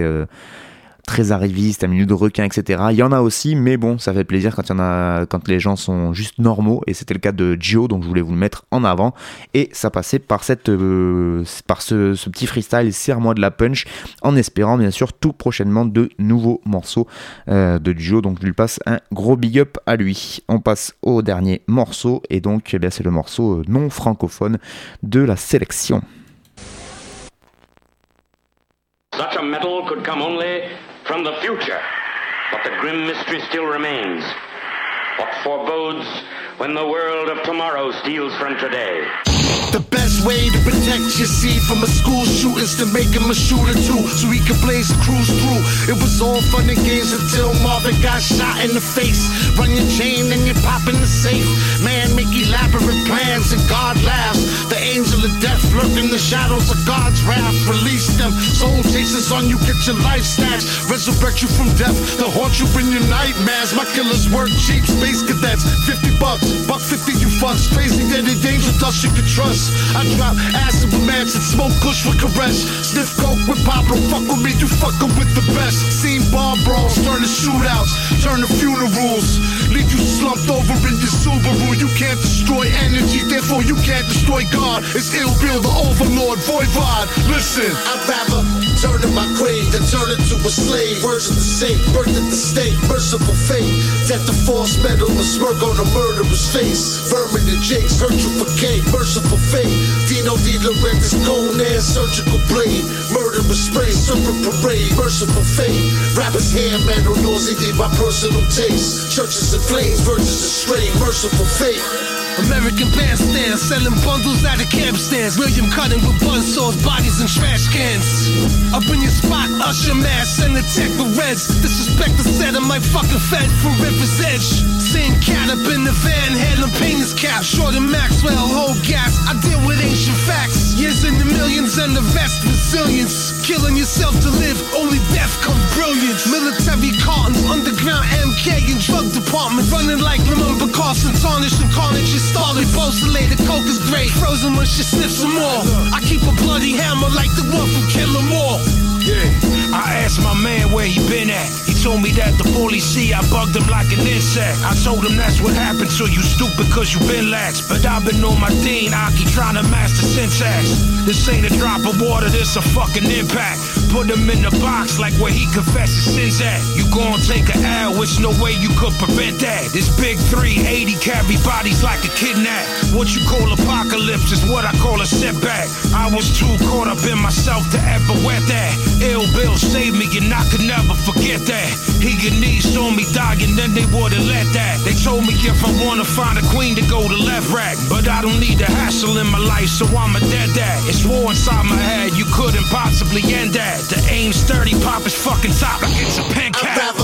très arriviste, un milieu de requins, etc. Il y en a aussi, mais bon, ça fait plaisir quand il y en a, quand les gens sont juste normaux, et c'était le cas de Gio, donc je voulais vous le mettre en avant, et ça passait par cette, euh, par ce, petit freestyle, serre-moi de la punch, en espérant bien sûr tout prochainement de nouveaux morceaux euh, de Gio, donc je lui passe un gros big up à lui. On passe au dernier morceau, et donc eh c'est le morceau euh, non francophone de la sélection. From the future, but the grim mystery still remains. What forebodes when the world of tomorrow steals from today? The best way to protect your seed from a school shooting is to make him a shooter too, so he can blaze cruise through. It was all fun and games until Marvin got shot in the face. Run your chain and you pop in the safe. Man, make elaborate plans and God laughs. The angel of death lurk in the shadows of God's wrath. Release them. Soul chasers on you, get your life snatched. Resurrect you from death to haunt you in your nightmares. My killers work cheap, space cadets. 50 bucks, buck 50 you fucks. Crazy that it danger dust you can trust. I drop acid with mansion, smoke kush for caress. Sniff coke with Pablo, fuck with me, you fuckin' with the best. Seen bar brawls, turn to shootouts, turn to funerals. Leave you slumped over in your Subaru. You can't destroy energy, therefore you can't destroy God. It's ill bill, the overlord, voivod. Listen, I'd rather turn in my grave than turn into a slave. Words of the saint, birth at the stake, merciful fate. Death to false metal, a smirk on a murderer's face. Vermin and jakes, you for cake, merciful fate. Dino D. Laurentiis, cold air, surgical blade. Murderous spray, serpent parade, merciful fate. Rappers hair metal, they my personal taste. Churches in flames, virgins astray, merciful fate. American bandstand selling bundles out of camp stands. William Cutting with bun saws, bodies in trash cans. Up in your spot, usher mass and attack the reds. Disrespect the set of my fucking fed for River's Edge. Same cat up in the van, handling painter's cap. Short Maxwell, whole gas. I deal with ancient facts. Years in the millions and the vast resilience. Killing yourself to live, only death come brilliance. Military cartons, underground MK and drug department. Running like remember Carson, tarnished and carnage is started. Later, coke is great. Frozen when she sniffs some more. I keep a bloody hammer like the one from Kill 'Em All. Yeah, I asked my man where he been at. He told me that the police see I bugged him like an insect. I told him that's what happened to you, stupid, cause you been lax. But I've been on my Dean Aki trying to master syntax. This ain't a drop of water, this a fucking impact. Put him in the box like where he confesses sins at. You gon' take a L, it's no way you could prevent that. This big 380 carry bodies like a kidnap. What you call apocalypse is what I call a setback. I was too caught up in myself to ever wet that. Ill Bill saved me and I could never forget that. He and knees saw me dying, then they wouldn't let that. They told me if I wanna find a queen to go to left rack. But I don't need the hassle in my life, so I'm a dead dad. It's war inside my head, you couldn't possibly end that. The aim's sturdy, pop is fucking top like it's a pen cap.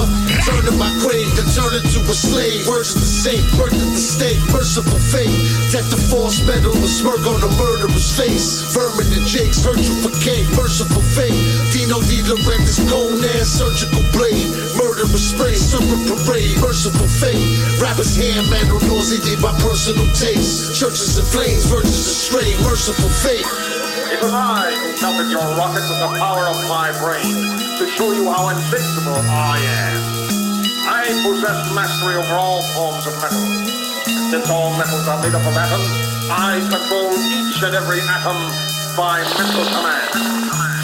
To my grave than turn into a slave. Words of the saint, birth of the state, merciful fate. Death the false medal, a smirk on the murderer's face. Vermin and Jakes, for cake, merciful fate. Dino D. Lorenz, Conan, surgical blade. Murderous spray, summer parade, merciful fate. Rappers hand metal, nauseated by personal taste. Churches in flames, virgins astray, merciful fate. It was I who melted your rocket with the power of my brain to show you how invincible I am. I possess mastery over all forms of metal. And since all metals are made up of atoms, I control each and every atom by mental command.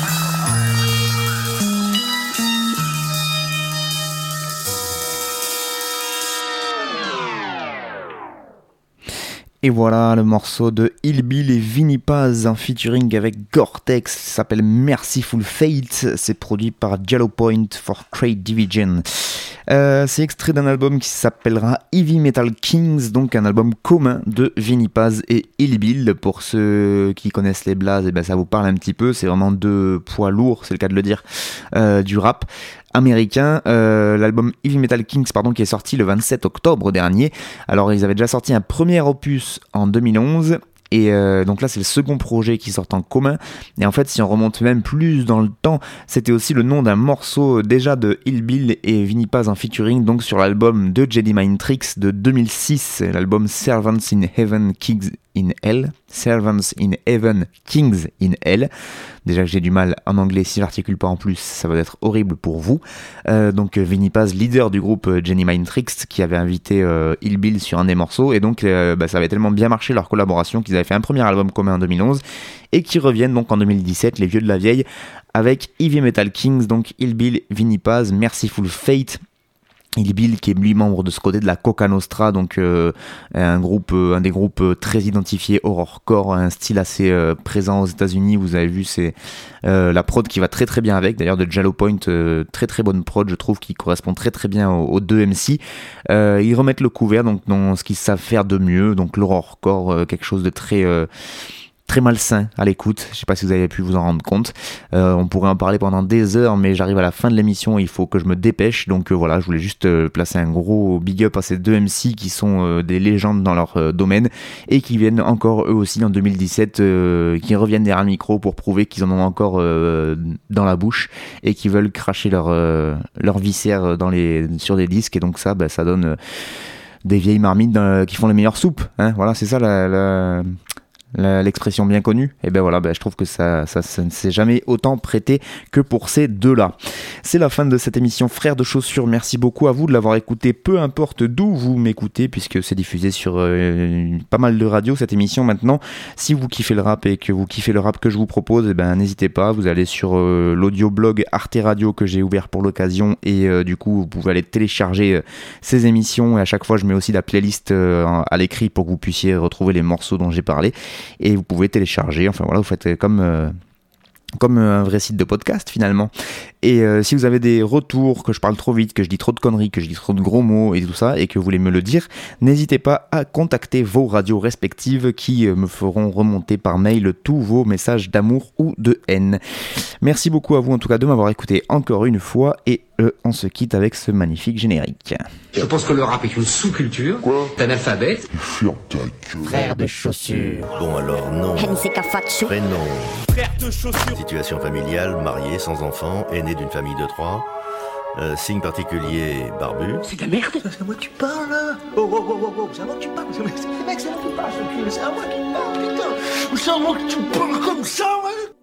Et voilà le morceau de Hillbill et Vinny Paz en featuring avec Gore-Tex, s'appelle Merciful Fate, c'est produit par Jello Point for Trade Division. Euh, c'est extrait d'un album qui s'appellera Heavy Metal Kings, donc un album commun de Vinny Paz et Hillbill. Pour ceux qui connaissent les blazes, et ben ça vous parle un petit peu, c'est vraiment deux poids lourds, c'est le cas de le dire, euh, du rap américain, euh, l'album Heavy Metal Kings pardon, qui est sorti le 27 octobre dernier. Alors ils avaient déjà sorti un premier opus en 2011 et euh, donc là, c'est le second projet qui sort en commun. Et en fait, si on remonte même plus dans le temps, c'était aussi le nom d'un morceau déjà de Hillbill et Vinny Paz en featuring, donc sur l'album de Jedi Mind Tricks de 2006, l'album Servants in Heaven, Kings in Hell. Servants in Heaven, Kings in Hell. Déjà que j'ai du mal en anglais, si j'articule pas en plus, ça va être horrible pour vous. Euh, donc Vinny Paz, leader du groupe euh, Jenny Mind Tricks, qui avait invité euh, Hillbill sur un des morceaux, et donc euh, bah, ça avait tellement bien marché leur collaboration qu'ils avaient fait un premier album commun en 2011, et qui reviennent donc en 2017, les vieux de la vieille, avec Heavy Metal Kings, donc Hillbill, Vinny Paz, Merciful Fate, Hillbill qui est lui membre de ce côté de la Coca Nostra, donc euh, un groupe, euh, un des groupes euh, très identifiés horrorcore, un style assez présent aux États-Unis. Vous avez vu, c'est la prod qui va très très bien avec. D'ailleurs, de Jallow Point, très très bonne prod, je trouve, qui correspond très très bien aux, aux deux MC. Ils remettent le couvert donc dans ce qu'ils savent faire de mieux, donc l'horrorcore, quelque chose de très très malsain à l'écoute. Je sais pas si vous avez pu vous en rendre compte. Euh, on pourrait en parler pendant des heures, mais j'arrive à la fin de l'émission, il faut que je me dépêche. Donc euh, voilà, je voulais juste euh, placer un gros big up à ces deux MC qui sont euh, des légendes dans leur domaine et qui viennent encore eux aussi en 2017, euh, qui reviennent derrière le micro pour prouver qu'ils en ont encore dans la bouche et qui veulent cracher leur leur viscère dans les sur des disques. Et donc ça, bah, ça donne des vieilles marmites qui font les meilleures soupes. Hein voilà, c'est ça la- la- l'expression bien connue, et ben voilà, ben je trouve que ça, ça, ça ne s'est jamais autant prêté que pour ces deux-là. C'est la fin de cette émission Frères de chaussures. Merci beaucoup à vous de l'avoir écouté, peu importe d'où vous m'écoutez, puisque c'est diffusé sur euh, pas mal de radios cette émission maintenant. Si vous kiffez le rap et que vous kiffez le rap que je vous propose, eh ben n'hésitez pas, vous allez sur euh, l'audio-blog Arte Radio que j'ai ouvert pour l'occasion, et euh, du coup vous pouvez aller télécharger euh, ces émissions, et à chaque fois je mets aussi la playlist à l'écrit pour que vous puissiez retrouver les morceaux dont j'ai parlé et vous pouvez télécharger. Enfin voilà, vous faites comme euh, comme euh, un vrai site de podcast finalement. Et euh, si vous avez des retours, que je parle trop vite, que je dis trop de conneries, que je dis trop de gros mots et tout ça, et que vous voulez me le dire, n'hésitez pas à contacter vos radios respectives qui euh, me feront remonter par mail tous vos messages d'amour ou de haine. Merci beaucoup à vous en tout cas de m'avoir écouté encore une fois et euh, on se quitte avec ce magnifique générique. Je pense que le rap est une sous-culture, d'un alphabet. Frère de chaussures. Bon alors non. Prénom. Frère de chaussures. Situation familiale, marié, sans enfant, aîné d'une famille de trois. Euh, signe particulier, barbu. C'est de la merde C'est à moi que tu parles là Oh oh oh oh oh, c'est à moi que tu parles C'est mec, c'est à moi que tu parles, c'est à moi que tu parles, putain C'est à moi que tu parles comme ça, ouais